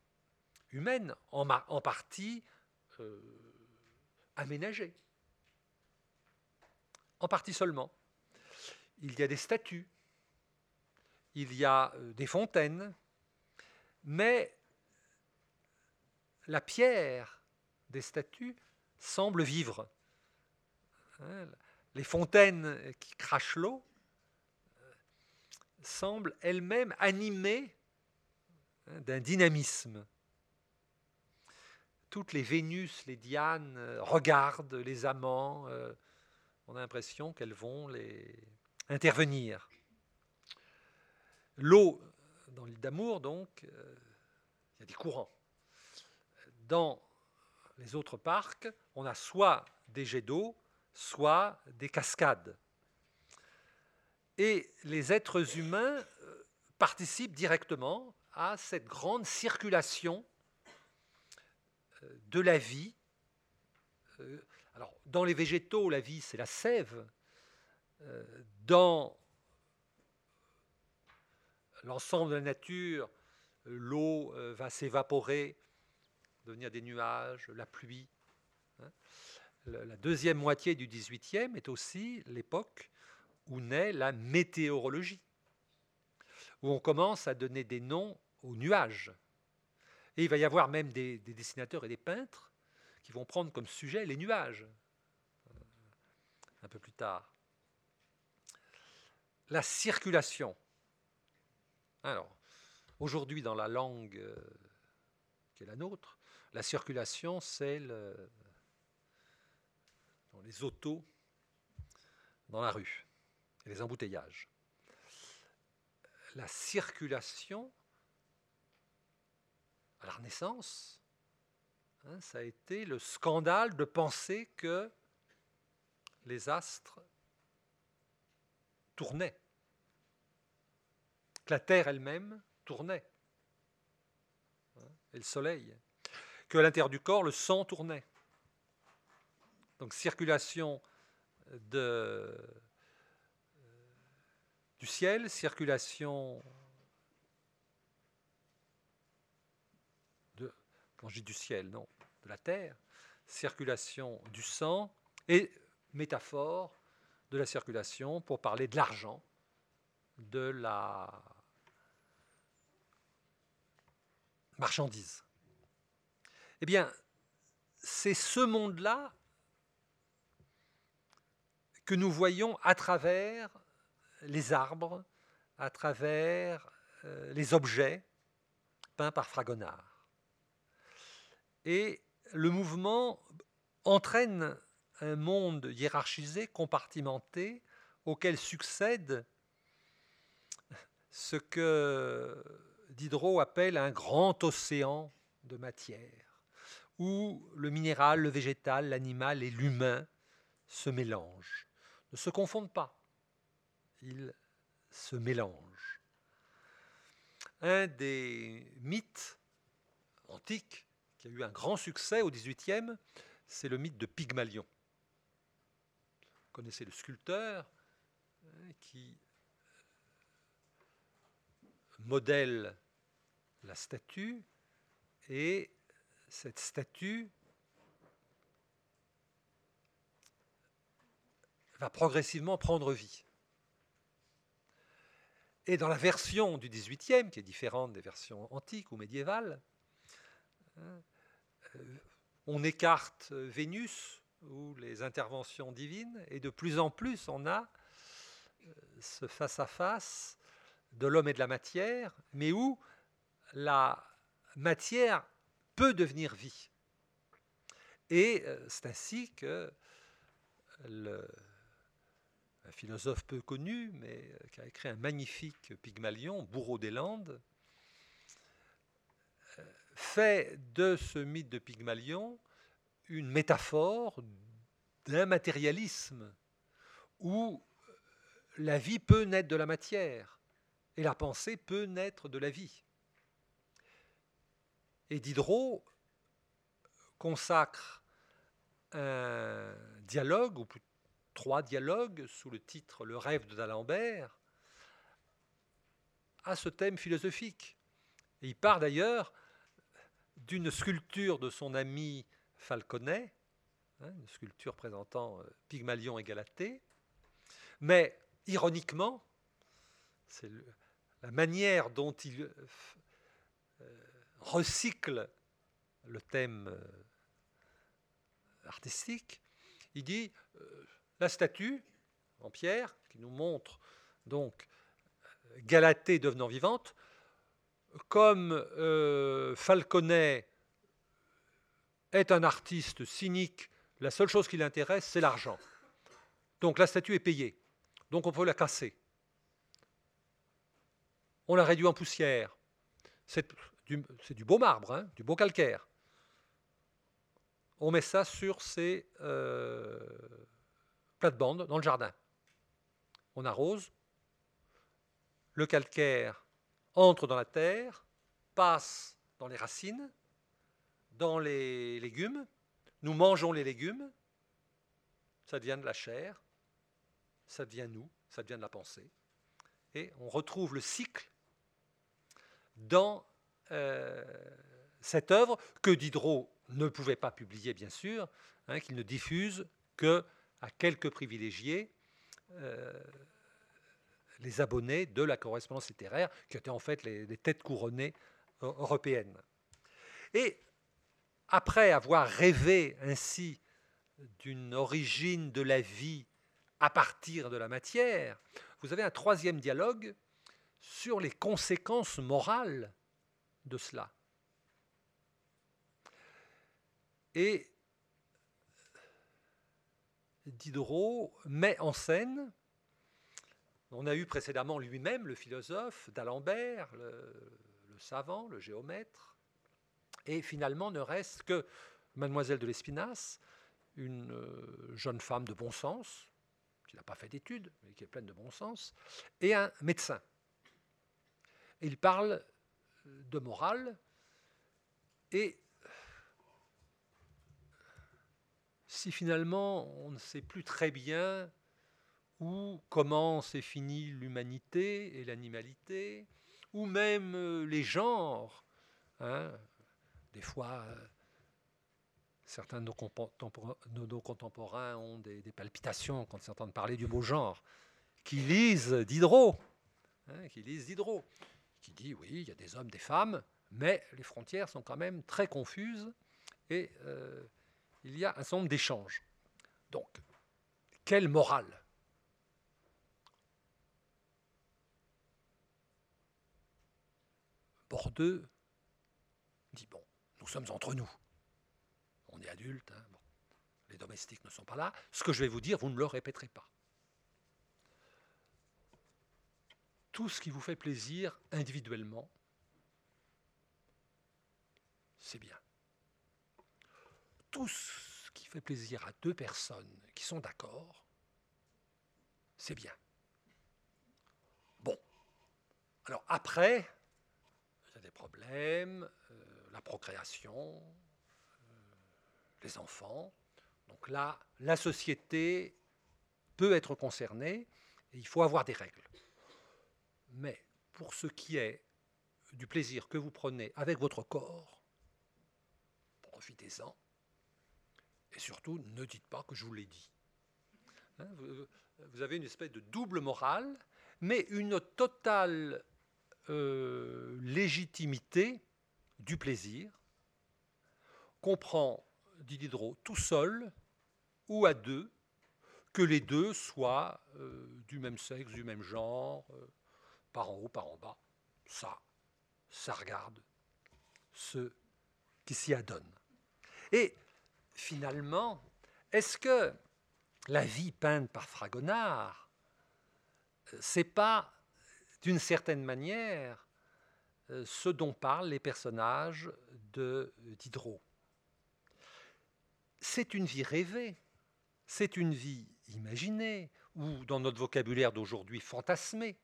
humaine, en, partie euh, aménagée. En partie seulement. Il y a des statues, il y a euh, des fontaines, mais la pierre des statues semble vivre. Hein, les fontaines qui crachent l'eau euh, semblent elles-mêmes animées hein, d'un dynamisme. Toutes les Vénus, les Dianes euh, regardent les amants. On a l'impression qu'elles vont les intervenir. L'eau dans l'île d'Amour, donc, il y a des courants. Dans les autres parcs, on a soit des jets d'eau, soit des cascades. Et les êtres humains euh, participent directement à cette grande circulation euh, de la vie. Euh, alors, dans les végétaux, la vie, c'est la sève. Dans l'ensemble de la nature, l'eau va s'évaporer, devenir des nuages, la pluie. Hein la deuxième moitié du XVIIIe est aussi l'époque où naît la météorologie, où on commence à donner des noms aux nuages. Et il va y avoir même des, des dessinateurs et des peintres qui vont prendre comme sujet les nuages, un peu plus tard. La circulation. Alors, aujourd'hui, dans la langue euh, qui est la nôtre, la circulation, c'est le, les autos dans la rue et les embouteillages. La circulation à la Renaissance, hein, ça a été le scandale de penser que les astres tournaient, que la Terre elle-même tournait, hein, et le Soleil, que à l'intérieur du corps, le sang tournait. Donc circulation de, du ciel, circulation quand je dis du ciel, non, de la terre, circulation du sang et métaphore de la circulation pour parler de l'argent, de la marchandise. Eh bien, c'est ce monde-là que nous voyons à travers les arbres, à travers euh, les objets peints par Fragonard. Et le mouvement entraîne un monde hiérarchisé, compartimenté, auquel succède ce que Diderot appelle un grand océan de matière, où le minéral, le végétal, l'animal et l'humain se mélangent ne se confondent pas. Ils se mélangent. Un des mythes antiques qui a eu un grand succès au XVIIIe, c'est le mythe de Pygmalion. Vous connaissez le sculpteur hein, qui modèle la statue et cette statue va progressivement prendre vie. Et dans la version du XVIIIe, qui est différente des versions antiques ou médiévales, euh, on écarte Vénus ou les interventions divines, et de plus en plus on a euh, ce face-à-face de l'homme et de la matière, mais où la matière peut devenir vie. Et euh, c'est ainsi que le, philosophe peu connu, mais euh, qui a écrit un magnifique Pygmalion, Bourreau des Landes, euh, fait de ce mythe de Pygmalion une métaphore d'un matérialisme où la vie peut naître de la matière et la pensée peut naître de la vie. Et Diderot consacre un dialogue, ou trois dialogues sous le titre Le rêve de d'Alembert à ce thème philosophique. Il part d'ailleurs d'une sculpture de son ami Falconet, hein, une sculpture présentant euh, Pygmalion et Galatée, mais ironiquement, c'est la manière dont il euh, recycle le thème euh, artistique, il dit la statue en pierre qui nous montre donc Galatée devenant vivante, comme euh, Falconet est un artiste cynique, la seule chose qui l'intéresse, c'est l'argent. Donc la statue est payée. Donc on peut la casser. On la réduit en poussière. C'est du, beau marbre, hein, du beau calcaire. On met ça sur ces euh, plate-bande dans le jardin. On arrose, le calcaire entre dans la terre, passe dans les racines, dans les légumes, nous mangeons les légumes, ça devient de la chair, ça devient nous, ça devient de la pensée. Et on retrouve le cycle dans euh, cette œuvre que Diderot ne pouvait pas publier, bien sûr, hein, qu'il ne diffuse que à quelques privilégiés euh, les abonnés de la correspondance littéraire, qui étaient en fait les, têtes couronnées européennes. Et après avoir rêvé ainsi d'une origine de la vie à partir de la matière, vous avez un troisième dialogue sur les conséquences morales de cela. Et Diderot met en scène, on a eu précédemment lui-même le philosophe d'Alembert, le, savant, le géomètre, et finalement ne reste que mademoiselle de l'Espinasse, une euh, jeune femme de bon sens, qui n'a pas fait d'études, mais qui est pleine de bon sens, et un médecin. il parle de morale, et si finalement on ne sait plus très bien où commence et finit l'humanité et l'animalité, ou même euh, les genres. Hein. Des fois, euh, certains de nos, contemporains ont des, palpitations quand ils entendent parler du mot genre, qui lisent Diderot, hein, qui lisent Diderot, qui dit oui, il y a des hommes, des femmes, mais les frontières sont quand même très confuses et euh, il y a un certain nombre d'échanges. Donc, quelle morale? Bordeaux dit, bon, nous sommes entre nous. On est adultes, hein, les domestiques ne sont pas là. Ce que je vais vous dire, vous ne le répéterez pas. Tout ce qui vous fait plaisir individuellement, c'est bien tout ce qui fait plaisir à deux personnes qui sont d'accord, c'est bien. Bon. Alors après, il y a des problèmes, euh, la procréation, euh, les enfants. Donc là, la société peut être concernée et il faut avoir des règles. Mais pour ce qui est du plaisir que vous prenez avec votre corps, profitez-en. Et surtout, ne dites pas que je vous l'ai dit. Hein, vous, avez une espèce de double morale, mais une totale euh, légitimité du plaisir qu'on prend, dit Diderot, tout seul ou à deux, que les deux soient euh, du même sexe, du même genre, euh, par en haut, par en bas. Ça, ça regarde ceux qui s'y adonnent. Et finalement, est-ce que la vie peinte par Fragonard, c'est pas d'une certaine manière euh, ce dont parlent les personnages de Diderot? C'est une vie rêvée, c'est une vie imaginée, ou dans notre vocabulaire d'aujourd'hui fantasmée.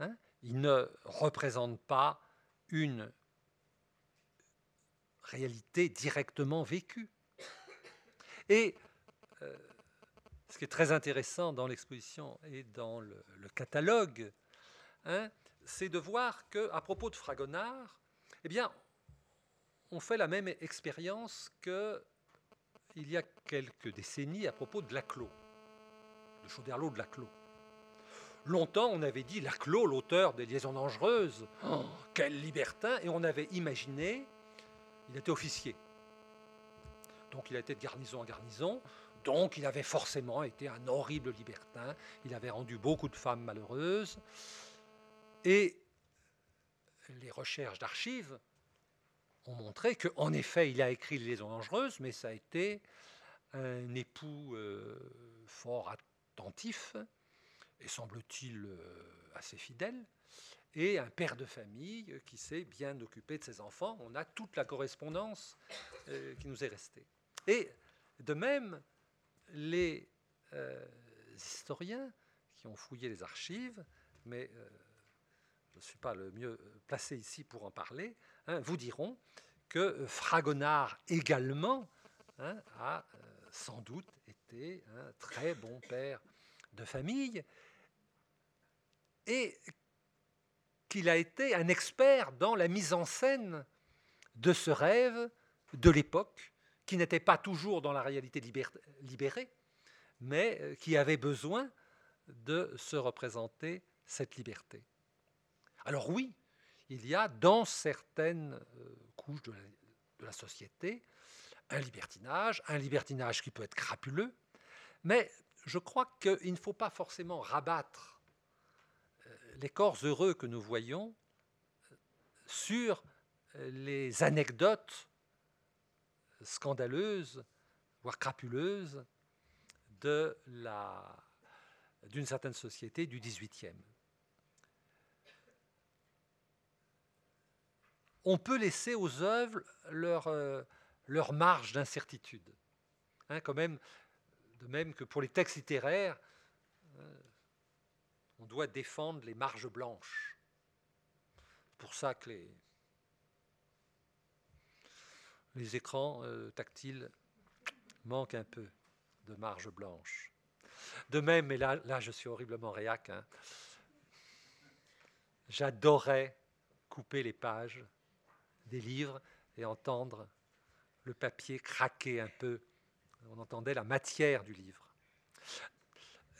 Hein Il ne représente pas une réalité directement vécue. Et euh, ce qui est très intéressant dans l'exposition et dans le, catalogue, hein, c'est de voir qu'à propos de Fragonard, eh bien, on fait la même expérience qu'il y a quelques décennies à propos de Laclos, de Chauderlot de Laclos. Longtemps, on avait dit Laclos, l'auteur des Liaisons dangereuses, oh, quel libertin, et on avait imaginé il était officier. Donc il a été de garnison en garnison. Donc il avait forcément été un horrible libertin. Il avait rendu beaucoup de femmes malheureuses. Et les recherches d'archives ont montré qu'en effet, il a écrit Les liaisons dangereuses, mais ça a été un époux euh, fort attentif et semble-t-il euh, assez fidèle et un père de famille qui s'est bien occupé de ses enfants. On a toute la correspondance euh, qui nous est restée. Et de même, les euh, historiens qui ont fouillé les archives, mais je ne suis pas le mieux placé ici pour en parler, hein, vous diront que Fragonard également hein, a sans doute été un très bon père de famille et qu'il a été un expert dans la mise en scène de ce rêve de l'époque, qui n'était pas toujours dans la réalité libérée, mais euh, qui avait besoin de se représenter cette liberté. Alors oui, il y a dans certaines euh, couches de la, société un libertinage, un libertinage qui peut être crapuleux, mais je crois qu'il ne faut pas forcément rabattre les corps heureux que nous voyons sur les anecdotes scandaleuses, voire crapuleuses, de la, d'une certaine société du XVIIIe. On peut laisser aux œuvres leur, euh, marge d'incertitude. Hein, de même que pour les textes littéraires, on doit défendre les marges blanches. Pour ça que les, écrans euh, tactiles manquent un peu de marge blanche. De même, et là, là je suis horriblement réac, hein, j'adorais couper les pages des livres et entendre le papier craquer un peu. On entendait la matière du livre.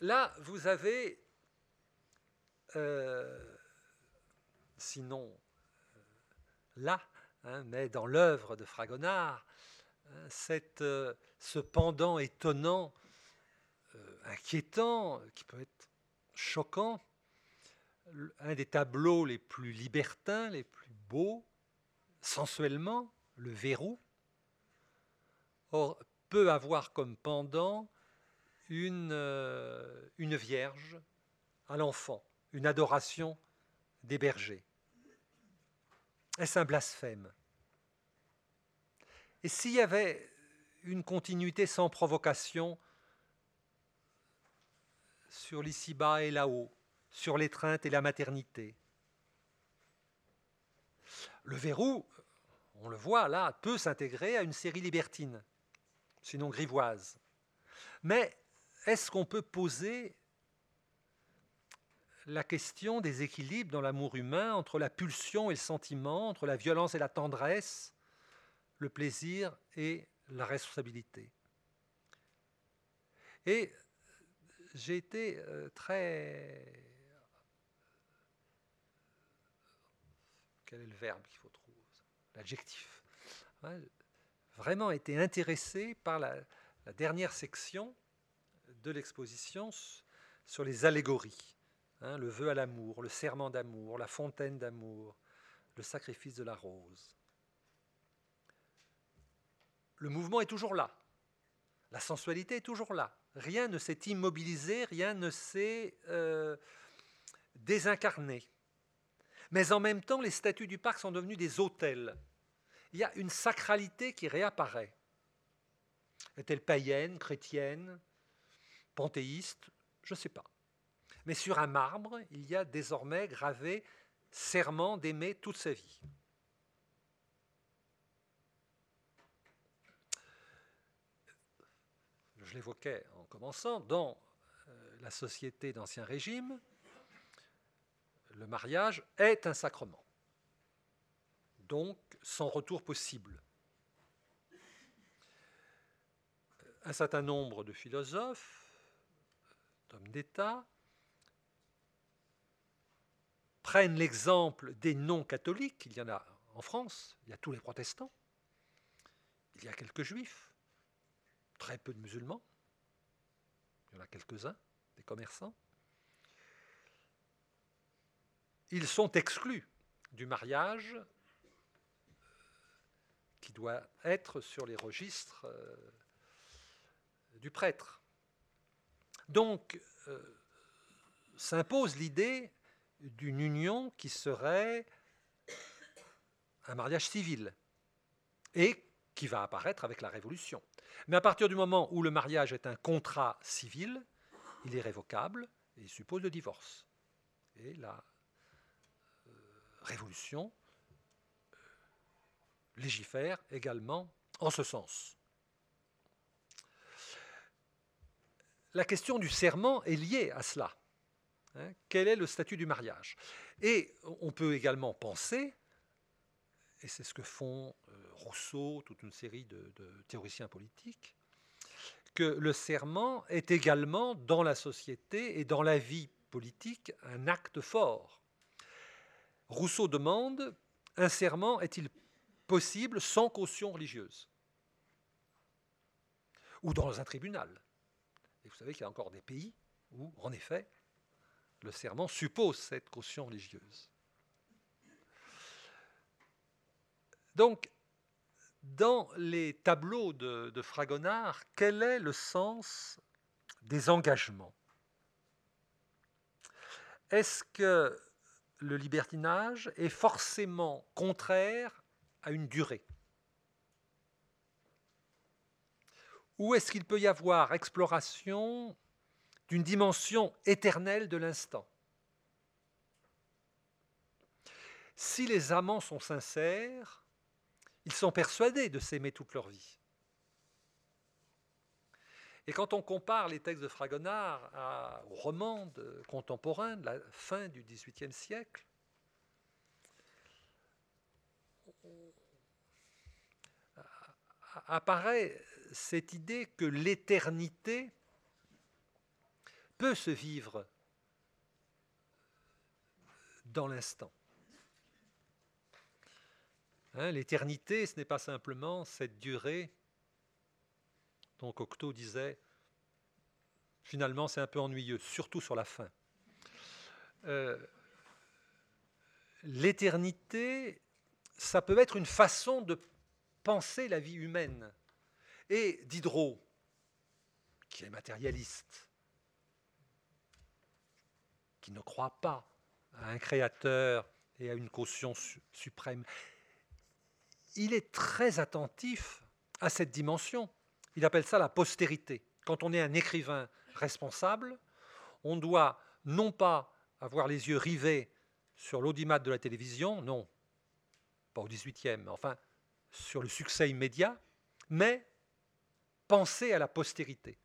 Là, vous avez euh, sinon euh, là, hein, mais dans l'œuvre de Fragonard, hein, cette, euh, ce pendant étonnant, inquiétant, qui peut être choquant, un des tableaux les plus libertins, les plus beaux, sensuellement, le verrou, peut avoir comme pendant une vierge à l'enfant une adoration des bergers. Est-ce un blasphème? Et s'il y avait une continuité sans provocation, sur l'ici-bas et là-haut, sur l'étreinte et la maternité? Le verrou, on le voit là, peut s'intégrer à une série libertine, sinon grivoise. Mais est-ce qu'on peut poser la question des équilibres dans l'amour humain entre la pulsion et le sentiment, entre la violence et la tendresse, le plaisir et la responsabilité Et j'ai été euh, très... Quel est le verbe qu'il faut trouver? L'adjectif. Vraiment été intéressé par la, la dernière section de l'exposition sur les allégories. Hein, le vœu à l'amour, le serment d'amour, la fontaine d'amour, le sacrifice de la rose. Le mouvement est toujours là. La sensualité est toujours là. Rien ne s'est immobilisé, rien ne s'est euh, désincarné. Mais en même temps, les statues du parc sont devenues des hôtels. Il y a une sacralité qui réapparaît. Est-elle païenne, chrétienne, panthéiste? Je ne sais pas. Mais sur un marbre, il y a désormais gravé serment d'aimer toute sa vie. Je l'évoquais en commençant, dans euh, la société d'Ancien Régime, le mariage est un sacrement, donc sans retour possible. Un certain nombre de philosophes, d'hommes d'État, prennent l'exemple des non-catholiques, il y en a en France, il y a tous les protestants, il y a quelques juifs, très peu de musulmans, il y en a quelques-uns, des commerçants. Ils sont exclus du mariage qui doit être sur les registres euh, du prêtre. Donc, euh, s'impose l'idée d'une union qui serait un mariage civil et qui va apparaître avec la Révolution. Mais à partir du moment où le mariage est un contrat civil, il est révocable et il suppose le divorce. Et la euh, Révolution euh, légifère également en ce sens. La question du serment est liée à cela. Hein, quel est le statut du mariage. Et on peut également penser, et c'est ce que font euh, Rousseau, toute une série de, théoriciens politiques, que le serment est également dans la société et dans la vie politique un acte fort. Rousseau demande, un serment est-il possible sans caution religieuse? Ou dans un tribunal. Et vous savez qu'il y a encore des pays où, en effet, le serment suppose cette caution religieuse. Donc, dans les tableaux de, Fragonard, quel est le sens des engagements? Est-ce que le libertinage est forcément contraire à une durée? Ou est-ce qu'il peut y avoir exploration d'une dimension éternelle de l'instant. Si les amants sont sincères, ils sont persuadés de s'aimer toute leur vie. Et quand on compare les textes de Fragonard aux romans contemporains de la fin du XVIIIe siècle, apparaît cette idée que l'éternité peut se vivre dans l'instant. Hein, l'éternité, ce n'est pas simplement cette durée dont Cocteau disait finalement c'est un peu ennuyeux, surtout sur la fin. Euh, l'éternité, ça peut être une façon de penser la vie humaine. Et Diderot, qui est matérialiste, qui ne croit pas à un créateur et à une caution suprême. Il est très attentif à cette dimension. Il appelle ça la postérité. Quand on est un écrivain responsable, on doit non pas avoir les yeux rivés sur l'audimat de la télévision, non, pas au 18e, mais enfin sur le succès immédiat, mais penser à la postérité,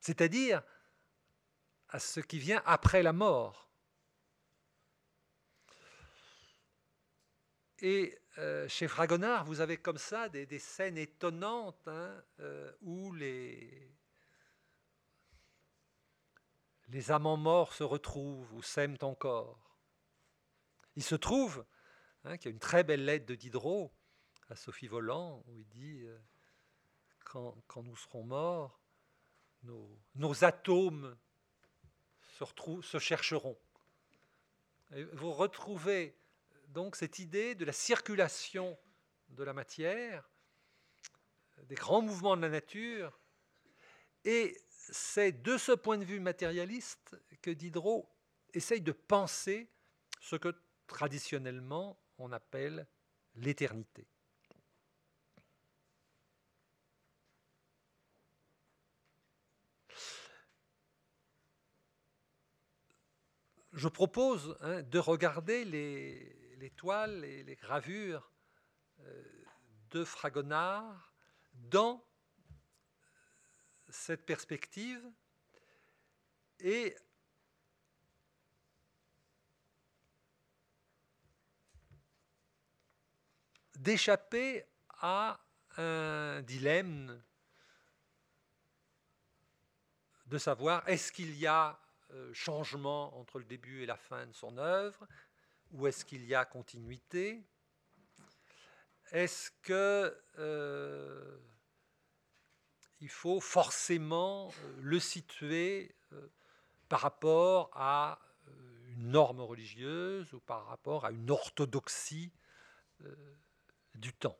c'est-à-dire à ce qui vient après la mort. Et euh, chez Fragonard, vous avez comme ça des, scènes étonnantes hein, euh, où les, amants morts se retrouvent ou s'aiment encore. Il se trouve hein, qu'il y a une très belle lettre de Diderot à Sophie Volant où il dit euh, quand, nous serons morts, nos, atomes se, chercheront. vous retrouvez donc cette idée de la circulation de la matière, des grands mouvements de la nature, et c'est de ce point de vue matérialiste que Diderot essaye de penser ce que traditionnellement on appelle l'éternité. Je propose hein, de regarder les, toiles et les gravures euh, de Fragonard dans cette perspective et d'échapper à un dilemme de savoir est-ce qu'il y a changement entre le début et la fin de son œuvre ou est-ce qu'il y a continuité? Est-ce que euh, il faut forcément euh, le situer euh, par rapport à euh, une norme religieuse ou par rapport à une orthodoxie du temps?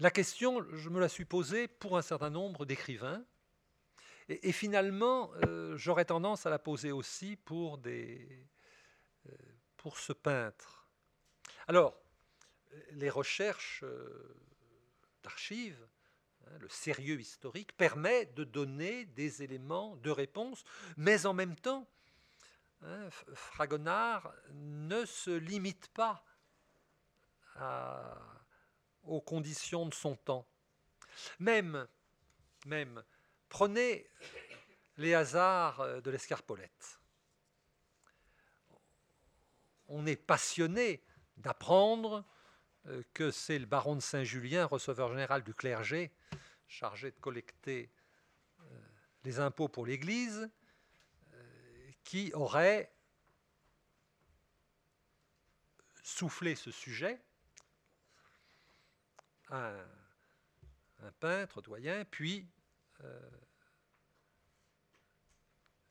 La question, je me la suis posée pour un certain nombre d'écrivains, et, finalement, j'aurais tendance à la poser aussi pour des, pour ce peintre. Alors, les recherches euh, d'archives, hein, le sérieux historique, permet de donner des éléments de réponse, mais en même temps, hein, Fragonard ne se limite pas aux conditions de son temps. Même, même, prenez les hasards de l'escarpolette on est passionné d'apprendre euh, que c'est le baron de Saint-Julien, receveur général du clergé, chargé de collecter euh, les impôts pour l'Église, euh, qui aurait soufflé ce sujet un, peintre doyen, puis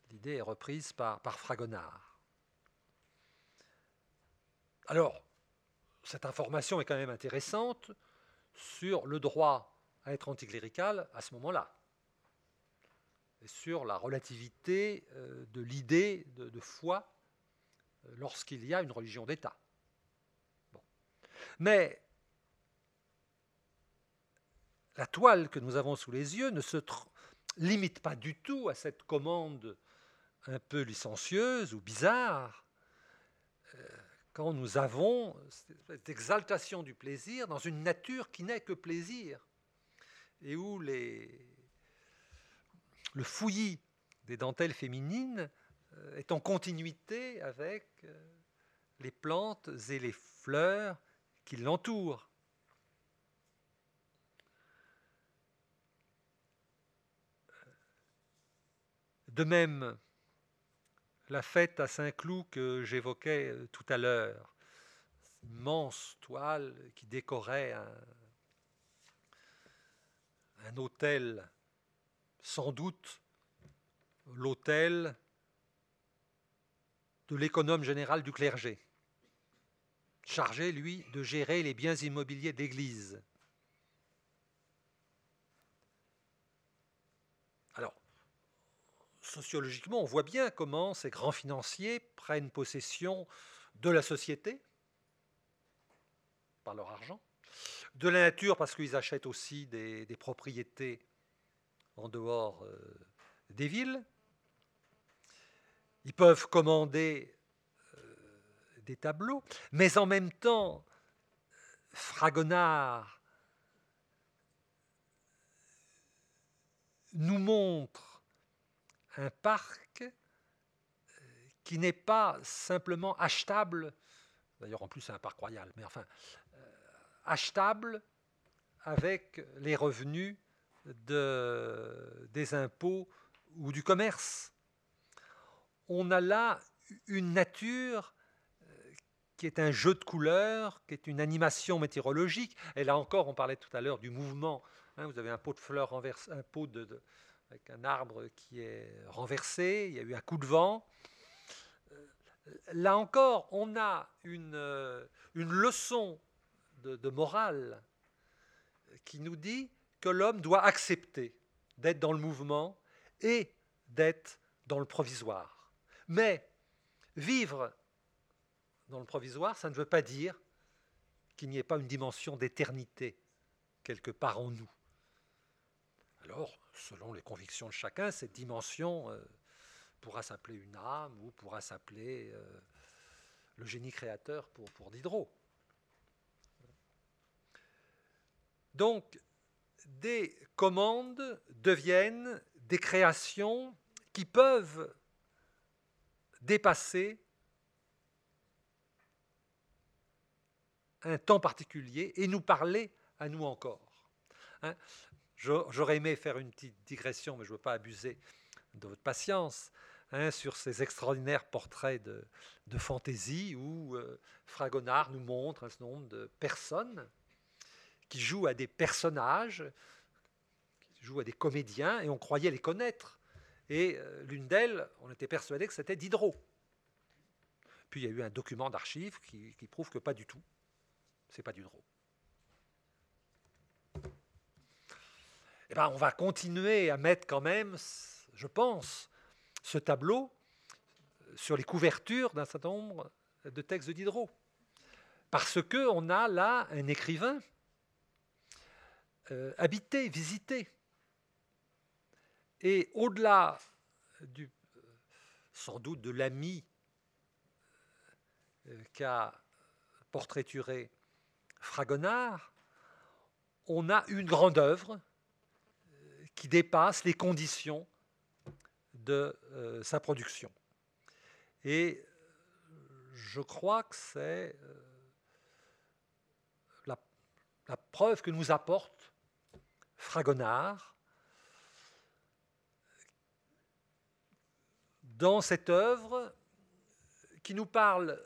l'idée est reprise par Fragonard. Alors, cette information est quand même intéressante sur le droit à être anticlérical à ce moment-là, et sur la relativité euh, de l'idée de, foi euh, lorsqu'il y a une religion d'État. Mais la toile que nous avons sous les yeux ne se limite pas du tout à cette commande un peu licencieuse ou bizarre. Euh, quand nous avons cette exaltation du plaisir dans une nature qui n'est que plaisir, et où le fouillis des dentelles féminines euh, est en continuité avec euh, les plantes et les fleurs qui l'entourent. De même, la fête à Saint-Cloud que j'évoquais euh, tout à l'heure, immense toile qui décorait un, un hôtel, sans doute l'hôtel de l'économe général du clergé, chargé, lui, de gérer les biens immobiliers d'église. Sociologiquement, on voit bien comment ces grands financiers prennent possession de la société par leur argent, de la nature parce qu'ils achètent aussi des, propriétés en dehors euh, des villes. Ils peuvent commander euh, des tableaux, mais en même temps, Fragonard nous montre un parc euh, qui n'est pas simplement achetable, d'ailleurs en plus c'est un parc royal, mais enfin, achetable avec les revenus de, des impôts ou du commerce. On a là une nature euh, qui est un jeu de couleurs, qui est une animation météorologique. Et là encore, on parlait tout à l'heure du mouvement. Hein, vous avez un pot de fleurs renversé, un pot de, avec un arbre qui est renversé, il y a eu un coup de vent. Euh, là encore, on a une, euh, une leçon de, morale qui nous dit que l'homme doit accepter d'être dans le mouvement et d'être dans le provisoire. Mais vivre dans le provisoire, ça ne veut pas dire qu'il n'y ait pas une dimension d'éternité quelque part en nous. Alors, selon les convictions de chacun, cette dimension euh, pourra s'appeler une âme ou pourra s'appeler euh, le génie créateur pour, pour Diderot. Donc, des commandes deviennent des créations qui peuvent dépasser un temps particulier et nous parler à nous encore. Hein. J'aurais aimé faire une petite digression, mais je ne veux pas abuser de votre patience, hein, sur ces extraordinaires portraits de, fantaisie où euh, Fragonard nous montre un certain nombre de personnes qui jouent à des personnages, qui jouent à des comédiens, et on croyait les connaître. Et euh, l'une d'elles, on était persuadé que c'était Diderot. Puis il y a eu un document d'archives qui, prouve que pas du tout. C'est pas Diderot. Eh ben, on va continuer à mettre quand même, je pense, ce tableau sur les couvertures d'un certain nombre de textes de Diderot. Parce qu'on a là un écrivain euh, habiter, visiter. Et au-delà du, sans doute de l'ami euh, qu'a portraituré Fragonard, on a une grande œuvre euh, qui dépasse les conditions de sa production. Et je crois que c'est la, la, preuve que nous apporte Fragonard, dans cette œuvre qui nous parle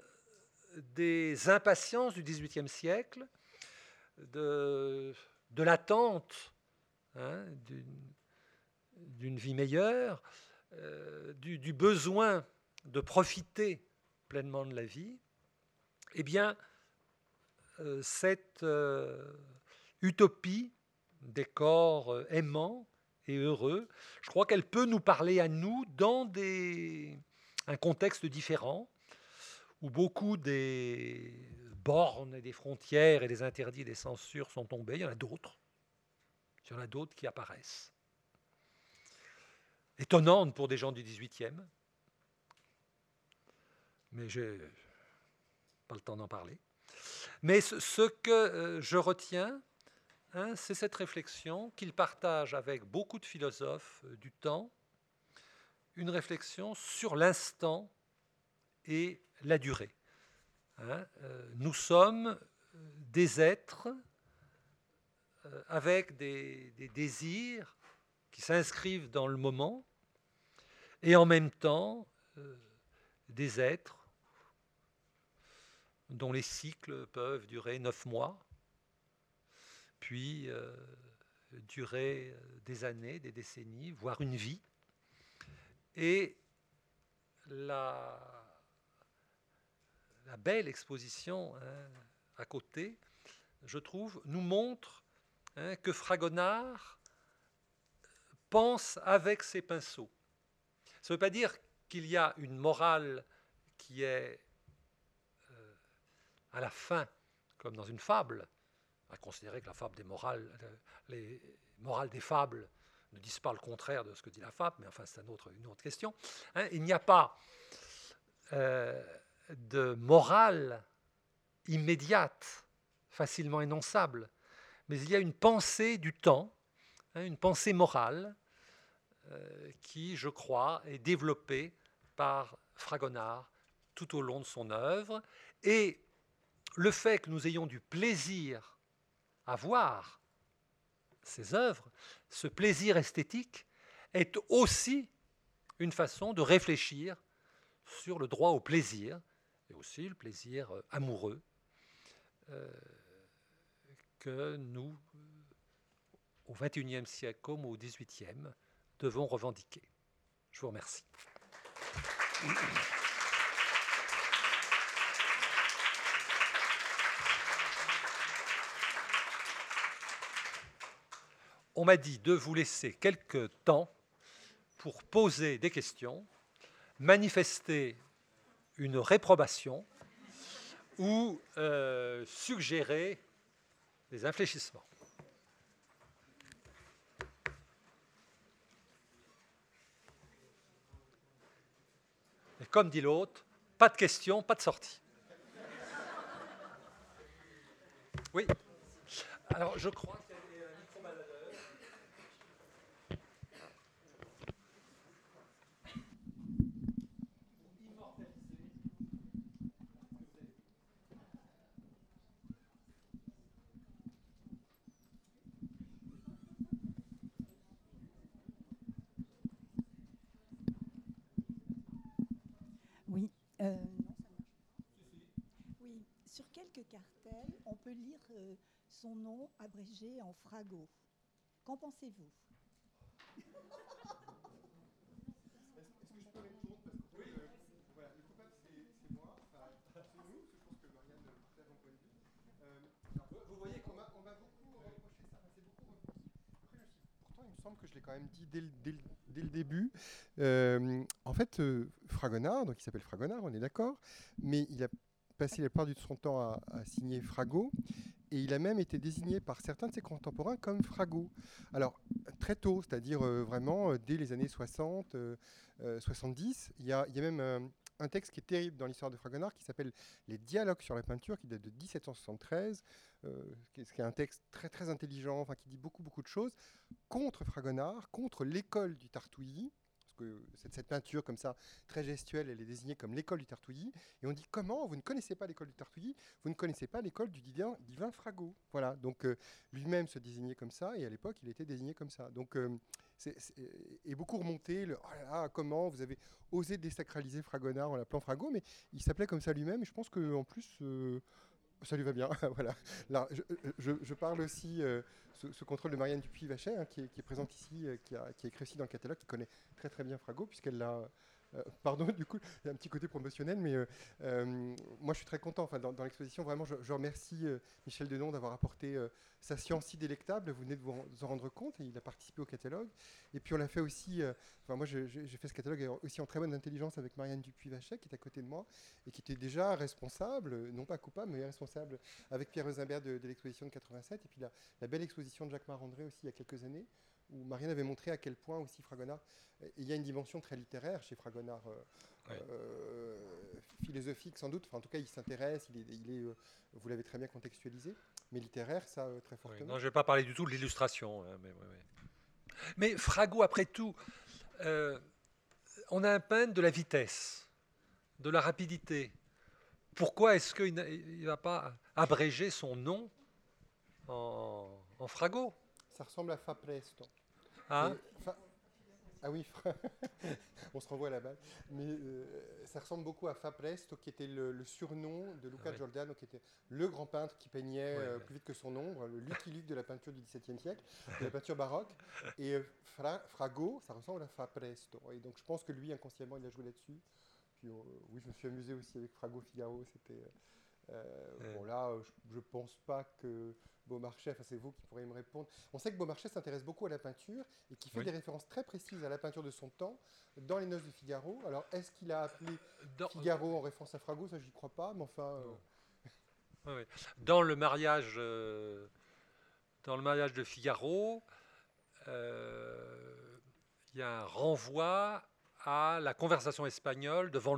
des impatiences du XVIIIe siècle, de, l'attente hein, d'une vie meilleure, euh, du, besoin de profiter pleinement de la vie, eh bien, euh, cette euh, utopie des corps aimants et heureux, je crois qu'elle peut nous parler à nous dans des, un contexte différent, où beaucoup des bornes et des frontières et des interdits et des censures sont tombés. Il y en a d'autres. Il y en a d'autres qui apparaissent. Étonnantes pour des gens du 18e. Mais je n'ai pas le temps d'en parler. Mais ce, que euh, je retiens, Hein, c'est cette réflexion qu'il partage avec beaucoup de philosophes euh, du temps, une réflexion sur l'instant et la durée. Hein, euh, nous sommes des êtres avec des, désirs qui s'inscrivent dans le moment et en même temps des êtres dont les cycles peuvent durer neuf mois, puis euh, durer euh, des années, des décennies, voire une vie. Et la, la belle exposition hein, à côté, je trouve, nous montre hein, que Fragonard pense avec ses pinceaux. Ça ne veut pas dire qu'il y a une morale qui est euh, à la fin, comme dans une fable, à considérer que la fable des morales, euh, les morales des fables ne disent pas le contraire de ce que dit la fable, mais enfin c'est une autre question. Hein. il n'y a pas euh, de morale immédiate, facilement énonçable, mais il y a une pensée du temps, hein, une pensée morale, euh, qui, je crois, est développée par Fragonard tout au long de son œuvre. Et le fait que nous ayons du plaisir à voir ces œuvres, ce plaisir esthétique, est aussi une façon de réfléchir sur le droit au plaisir, et aussi le plaisir euh, amoureux euh, que nous, au XXIe siècle comme au XVIIIe, devons revendiquer. Je vous remercie. On m'a dit de vous laisser quelques temps pour poser des questions, manifester une réprobation ou euh, suggérer des infléchissements. Et comme dit l'autre, pas de questions, pas de sortie. Oui. Alors je crois son nom abrégé en Frago. Qu'en pensez-vous? Est-ce que je peux répondre Parce que euh, voilà, le coupable, c'est moi, c'est nous, je pense que Marianne partage mon point de vue. Euh, vous voyez qu'on m'a beaucoup reproché ça, c'est beaucoup Après, pourtant, il me semble que je l'ai quand même dit dès le, dès le, dès le début. Euh, en fait, euh, Fragonard, donc il s'appelle Fragonard, on est d'accord, mais il a passé la plupart de son temps à, signer Frago et il a même été désigné par certains de ses contemporains comme Frago. Alors, très tôt, c'est-à-dire euh, vraiment euh, dès les années 60, 70, euh, il y, a, même un texte qui est terrible dans l'histoire de Fragonard qui s'appelle Les dialogues sur la peinture, qui date de 1773, qui, est, un texte très très intelligent, enfin, qui dit beaucoup beaucoup de choses, contre Fragonard, contre l'école du Tartouilly, cette, peinture comme ça, très gestuelle, elle est désignée comme l'école du Tartouilly. Et on dit comment Vous ne connaissez pas l'école du Tartouilly Vous ne connaissez pas l'école du divin, Frago. Voilà, donc euh, lui-même se désignait comme ça, et à l'époque, il était désigné comme ça. Donc, euh, beaucoup remonté, oh comment vous avez osé désacraliser Fragonard en l'appelant Frago, mais il s'appelait comme ça lui-même, et je pense qu'en plus, euh, ça lui va bien. voilà. Là, je, parle aussi ce, contrôle de Marianne Dupuis-Vachet, hein, qui, est présente ici, qui, a, qui, écrit aussi dans le catalogue, qui connaît très très bien Frago, puisqu'elle l'a euh, pardon, du coup, il y a un petit côté promotionnel, mais euh, euh, moi je suis très content. Enfin, dans, l'exposition, vraiment, je, remercie Michel Denon d'avoir apporté sa science si délectable. Vous venez de vous, en rendre compte, il a participé au catalogue. Et puis on l'a fait aussi. enfin, moi, j'ai fait ce catalogue aussi en très bonne intelligence avec Marianne Dupuis-Vachet, qui est à côté de moi, et qui était déjà responsable, non pas coupable, mais responsable avec Pierre Rosenberg de, l'exposition de 87, et puis la belle exposition de Jacques Marandré aussi il y a quelques années où Marianne avait montré à quel point aussi Fragonard, il y a une dimension très littéraire chez Fragonard, euh, euh, philosophique sans doute, enfin, en tout cas il s'intéresse, il est, il est euh, vous l'avez très bien contextualisé, mais littéraire ça très fortement. non, je ne vais pas parler du tout de l'illustration, hein, mais, mais, Frago après tout, on a un peintre de la vitesse, de la rapidité. Pourquoi est-ce qu'il ne va pas abréger son nom en, en Frago? Ça ressemble à Fa Presto. Ah, ah oui, on se renvoie à la balle. Mais euh, ça ressemble beaucoup à Fa Presto, qui était le, surnom de Luca Giordano, qui était le grand peintre qui peignait euh, plus vite que son ombre, le Lucky Luke de la peinture du XVIIe siècle, de la peinture baroque. Et euh, Frago, ça ressemble à Fa Presto. Et donc je pense que lui, inconsciemment, il a joué là-dessus. Puis oui, je me suis amusé aussi avec Frago Figaro. C'était. bon là, je, ne pense pas que Beaumarchais, enfin c'est vous qui pourriez me répondre. On sait que Beaumarchais s'intéresse beaucoup à la peinture et qui fait des références très précises à la peinture de son temps dans les Noces de Figaro. Alors est-ce qu'il a appelé Figaro en référence à Frago Ça, je n'y crois pas, mais enfin. Euh, dans le mariage euh, dans le mariage de Figaro, euh, il y a un renvoi à la conversation espagnole de Van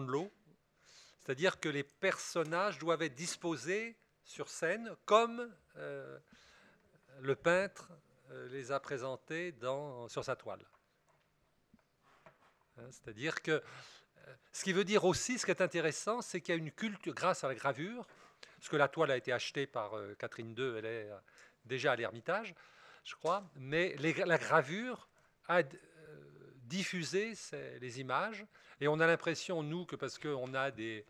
c'est-à-dire que les personnages doivent être disposés sur scène comme euh, le peintre euh, les a présentés sur sa toile. Hein, c'est-à-dire que ce qui veut dire aussi, ce qui est intéressant, c'est qu'il y a une culture, grâce à la gravure, parce que la toile a été achetée par Catherine II, elle est déjà à l'Ermitage, je crois, mais la gravure a euh, diffusé les images, et on a l'impression, nous, que parce qu'on a des,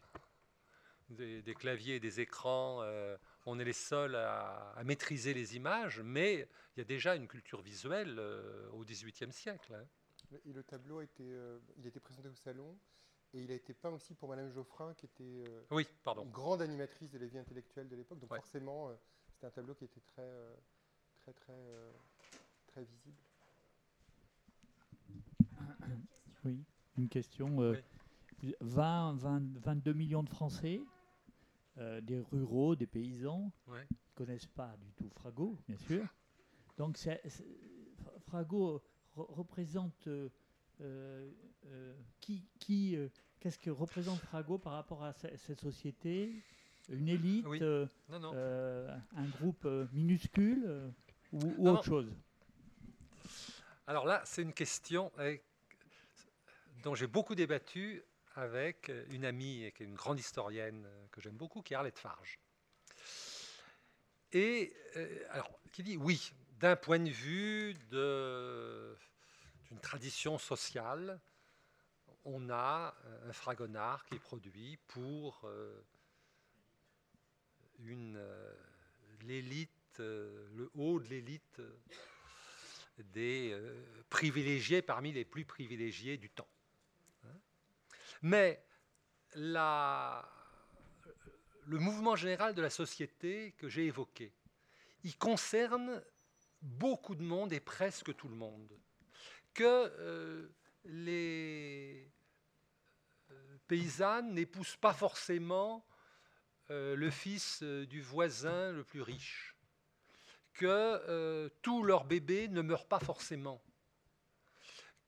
des, claviers et des écrans, euh, on est les seuls à, maîtriser les images, mais il y a déjà une culture visuelle euh, au XVIIIe siècle. Hein. Et le tableau a été, il a été présenté au salon, et il a été peint aussi pour Madame Geoffrin, qui était oui, pardon. une grande animatrice de la vie intellectuelle de l'époque, donc forcément, c'était un tableau qui était très très très, euh, très visible. Oui, une question. 20, 22 millions de Français, euh, des ruraux, des paysans, ne connaissent pas du tout Frago, bien sûr. Donc Frago représente euh, qui, qui qu'est-ce que représente Frago par rapport à cette société? Une élite, un groupe minuscule ou, autre chose? Alors là, c'est une question euh, dont j'ai beaucoup débattu avec une amie qui est une grande historienne euh, que j'aime beaucoup, qui est Arlette Farge. Et euh, alors, qui dit oui, d'un point de vue d'une tradition sociale, on a un fragonard qui est produit pour l'élite euh, le haut de l'élite euh, des euh, privilégiés parmi les plus privilégiés du temps. Mais le mouvement général de la société que j'ai évoqué, il concerne beaucoup de monde et presque tout le monde. Que les paysannes n'épousent pas forcément le fils du voisin le plus riche que euh, tous leurs bébés ne meurent pas forcément,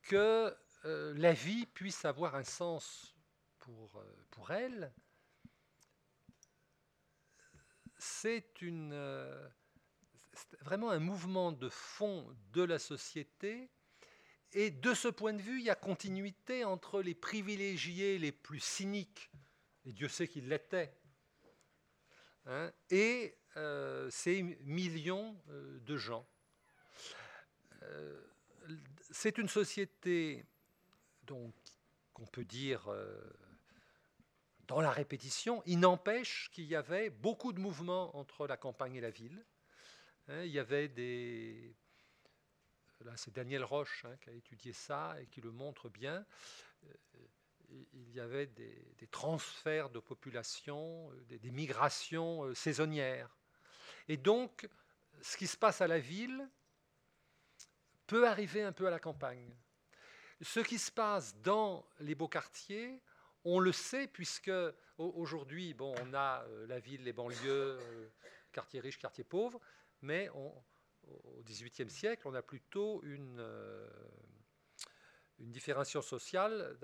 que euh, la vie puisse avoir un sens pour, euh, elle, c'est une, vraiment un mouvement de fond de la société. Et de ce point de vue, il y a continuité entre les privilégiés les plus cyniques, et Dieu sait qu'ils l'étaient, hein, et euh, ces millions euh, de gens. Euh, c'est une société donc qu'on peut dire dans la répétition. Il n'empêche qu'il y avait beaucoup de mouvements entre la campagne et la ville. Hein, il y avait des là c'est Daniel Roche hein, qui a étudié ça et qui le montre bien il y avait des, transferts de population, des migrations saisonnières. Et donc, ce qui se passe à la ville peut arriver un peu à la campagne. Ce qui se passe dans les beaux quartiers, on le sait puisque aujourd'hui, on a euh, la ville, les banlieues, euh, quartiers riches, quartiers pauvres, mais au XVIIIe siècle, on a plutôt une, euh, une différenciation sociale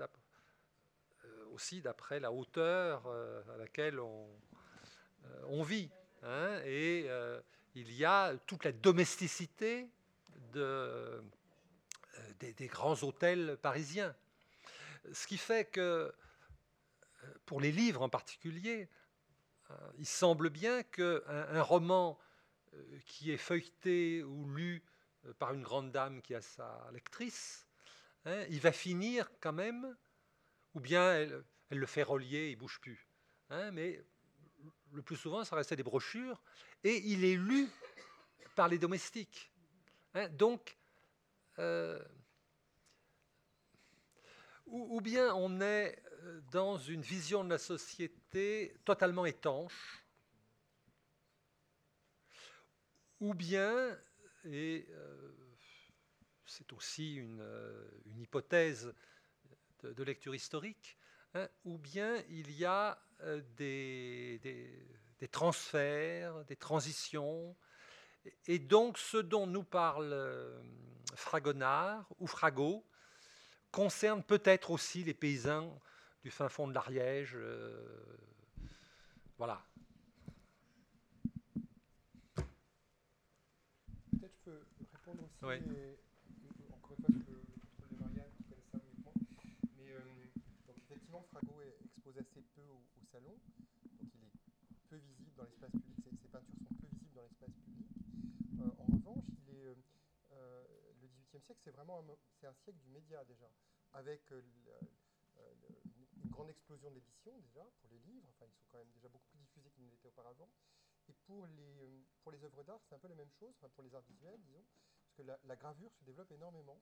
aussi d'après la hauteur à laquelle on, vit. Hein, et euh, il y a toute la domesticité de, euh, des, grands hôtels parisiens. Ce qui fait que, euh, pour les livres en particulier, il semble bien qu'un un roman qui est feuilleté ou lu par une grande dame qui a sa lectrice, hein, il va finir quand même, ou bien elle, le fait relier, il bouge plus. Hein, mais le plus souvent, ça restait des brochures, et il est lu par les domestiques. Hein, donc, euh, ou, bien on est euh, dans une vision de la société totalement étanche, ou bien, et euh, c'est aussi une, hypothèse de, lecture historique, hein, ou bien il y a des, transferts, des transitions, Et donc, ce dont nous parle euh, Fragonard ou Fragot concerne peut-être aussi les paysans du fin fond de l'Ariège. Euh, voilà. Peut-être je peux répondre aussi. Oui. et- encore une fois, je peux le contrôle de Marianne qui connaît ça mieux que moi. Mais euh, donc effectivement, Frago est exposé assez peu au, au salon. Donc il est peu visible dans l'espace public. Ses, ses peintures sont peu visibles dans l'espace public. Euh, en revanche, il est, euh, euh, le XVIIIe c'est vraiment un, un siècle du média déjà, avec euh, euh, une grande explosion d'éditions déjà pour les livres. Enfin, ils sont quand même déjà beaucoup plus diffusés qu'ils ne l'étaient auparavant. Et pour les, euh, pour les œuvres d'art, c'est un peu la même chose, pour les arts visuels, disons, parce que la, gravure se développe énormément.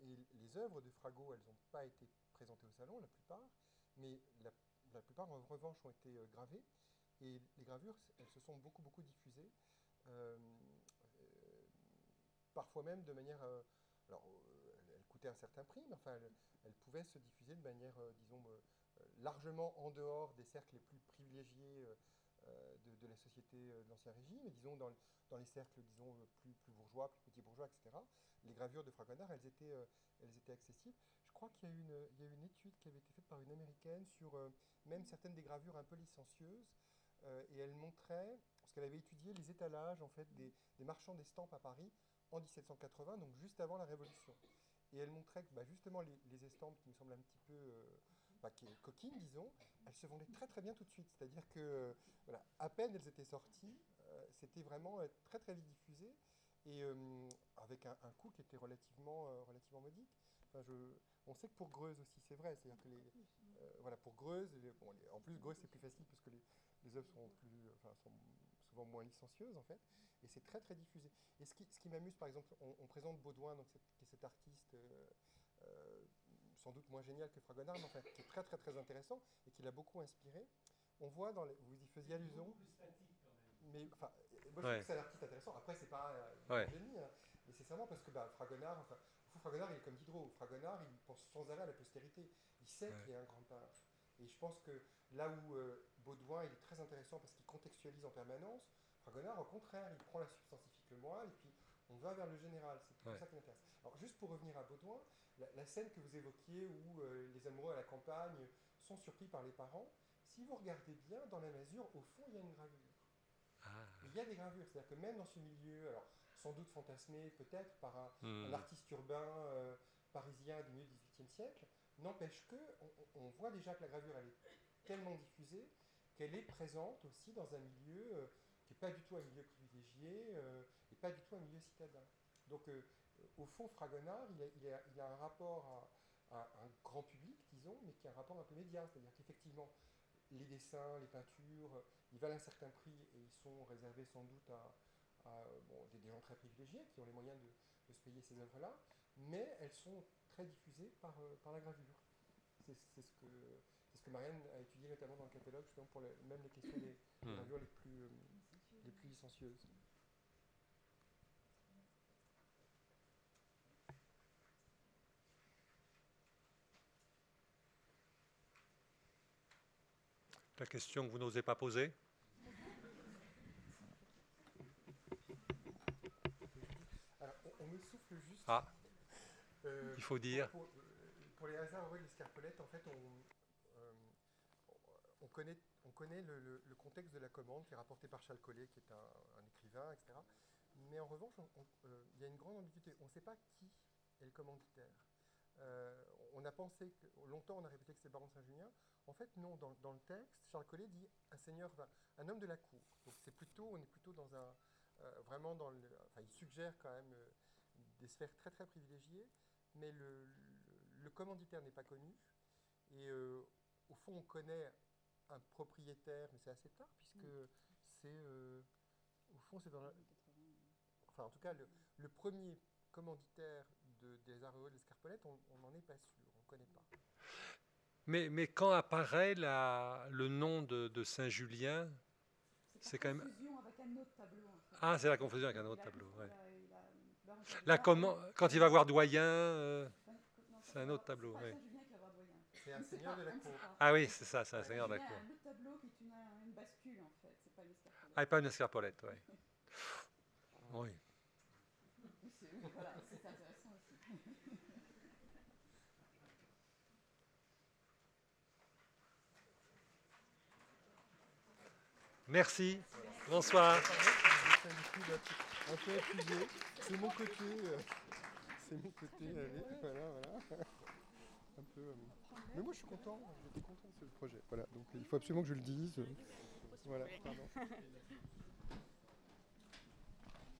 Et les œuvres de Frago, elles n'ont pas été présentées au salon, la plupart, mais la, plupart, en revanche, ont été gravées. Et les gravures, elles se sont beaucoup, beaucoup diffusées. Parfois même de manière. euh, alors, euh, elles coûtaient un certain prix, mais enfin, elles pouvaient se diffuser de manière, euh, disons, largement en dehors des cercles les plus privilégiés de, la société de l'Ancien Régime, et disons, dans, dans les cercles, disons, plus, plus bourgeois, plus petits bourgeois, etc. Les gravures de Fragonard, elles étaient, elles étaient accessibles. Je crois qu'il y, a une- une étude qui avait été faite par une américaine sur même certaines des gravures un peu licencieuses, et elle montrait, parce qu'elle avait étudié les étalages en fait des, des marchands d'estampes à Paris en 1780, donc juste avant la Révolution. Et elle montrait que bah, justement les, estampes qui nous semblent un petit peu euh, bah, qui- coquines, disons, elles se vendaient très très bien tout de suite. C'est-à-dire que euh, voilà, à peine elles étaient sorties, euh, c'était vraiment très très vite diffusé et avec un, coût qui était relativement, relativement modique. On sait que pour Greuze aussi, c'est vrai. C'est-à-dire que les, voilà, pour Greuze, en plus Greuze c'est plus facile parce que les, œuvres sont, plus, souvent moins licencieuses en fait, et c'est très très diffusé. Et ce qui, ce qui m'amuse, par exemple, on, on présente Baudouin, donc cet- qui est cet artiste euh, euh, sans doute moins génial que Fragonard, mais enfin, qui est très très très intéressant et qui l'a beaucoup inspiré. On voit dans les, vous y faisiez allusion. Mais enfin, moi je Ouais. trouve que c'est un artiste intéressant. Après, c'est pas euh, Ouais. un génie, hein, mais c'est parce que bah, Fragonard, enfin, Fragonard, il est comme Diderot. Fragonard, il pense sans arrêt à la postérité. Il sait Ouais. qu'il est un grand peintre. Et je pense que là où euh, Baudouin, il est très intéressant parce qu'il contextualise en permanence, Fragonard, au contraire, il prend la substantifique le moelle et puis on va vers le général. C'est plutôt Ouais. ça qui m'intéresse. Alors, juste pour revenir à Baudouin, la, la scène que vous évoquiez où euh, les amoureux à la campagne sont surpris par les parents, si vous regardez bien, dans la masure, au fond, il y a une gravure. Ah. Il y a des gravures, c'est-à-dire que même dans ce milieu, alors sans doute fantasmé peut-être par un, Hmm. un artiste urbain euh, parisien du milieu du XVIIIe siècle, n'empêche que on, on voit déjà que la gravure elle est tellement diffusée qu'elle est présente aussi dans un milieu euh, qui n'est pas du tout un milieu privilégié euh, et pas du tout un milieu citadin. Donc euh, au fond, Fragonard, il a, a- un rapport à, un grand public, disons, mais qui a un rapport un peu média, c'est-à-dire qu'effectivement, les dessins, les peintures, ils valent un certain prix et ils sont réservés sans doute à, des, gens très privilégiés qui ont les moyens de, se payer ces œuvres-là, mais elles sont très diffusées par, par la gravure. C'est ce, que, c'est ce que Marianne a étudié notamment dans le catalogue, justement pour le- même les questions des, Hmm. gravures les plus, euh, les plus licencieuses. La question que vous n'osez pas poser? Alors, on, on me souffle juste. Ah. Euh, Il faut dire. Pour, pour- pour les hasards de l'escarpolette, en fait, on, on connaît, on connaît le, contexte de la commande qui est rapporté par Charles Collet, qui est un, écrivain, etc. Mais en revanche, euh, il y a une grande ambiguïté. On ne sait pas qui est le commanditaire. Euh, on a pensé, longtemps on a répété que c'était baron Saint-Julien. En fait, non, dans, le texte, Charles Collet dit un seigneur, un homme de la cour. Donc c'est plutôt, on est plutôt dans un, euh, vraiment dans enfin, il suggère quand même des sphères très très privilégiées, mais le, le- commanditaire n'est pas connu. Et au fond, on connaît un propriétaire, mais c'est assez tard, puisque c'est, euh, au fond, c'est dans la, enfin en tout cas, le, le premier commanditaire de, des l'Escarpolette, on n'en est pas sûr, on ne connaît pas. mais, mais quand apparaît la- le nom de, de Saint-Julien, C'est quand même- confusion avec un autre tableau. En fait. Ah, c'est la confusion avec un autre tableau, ouais. a- il a- Baron là, Saint-Julien, comment, il- quand il va voir Doyen, euh, c'est un autre tableau, C'est C'est un seigneur de la cour. ah oui, c'est ça, c'est un seigneur de Il la y a cour. un autre tableau qui est une, une bascule en fait, c'est pas une escarpolette. Ah, et pas une escarpolette, ouais. Oui. Voilà, c'est intéressant aussi. Merci. Bonsoir. Un peu accusé. C'est mon côté. euh, C'est mon côté. Allez, voilà, voilà. Euh, Mais moi, je suis content. J'étais content de ce projet. Voilà. Donc, il faut absolument que je le dise. Voilà. Pardon.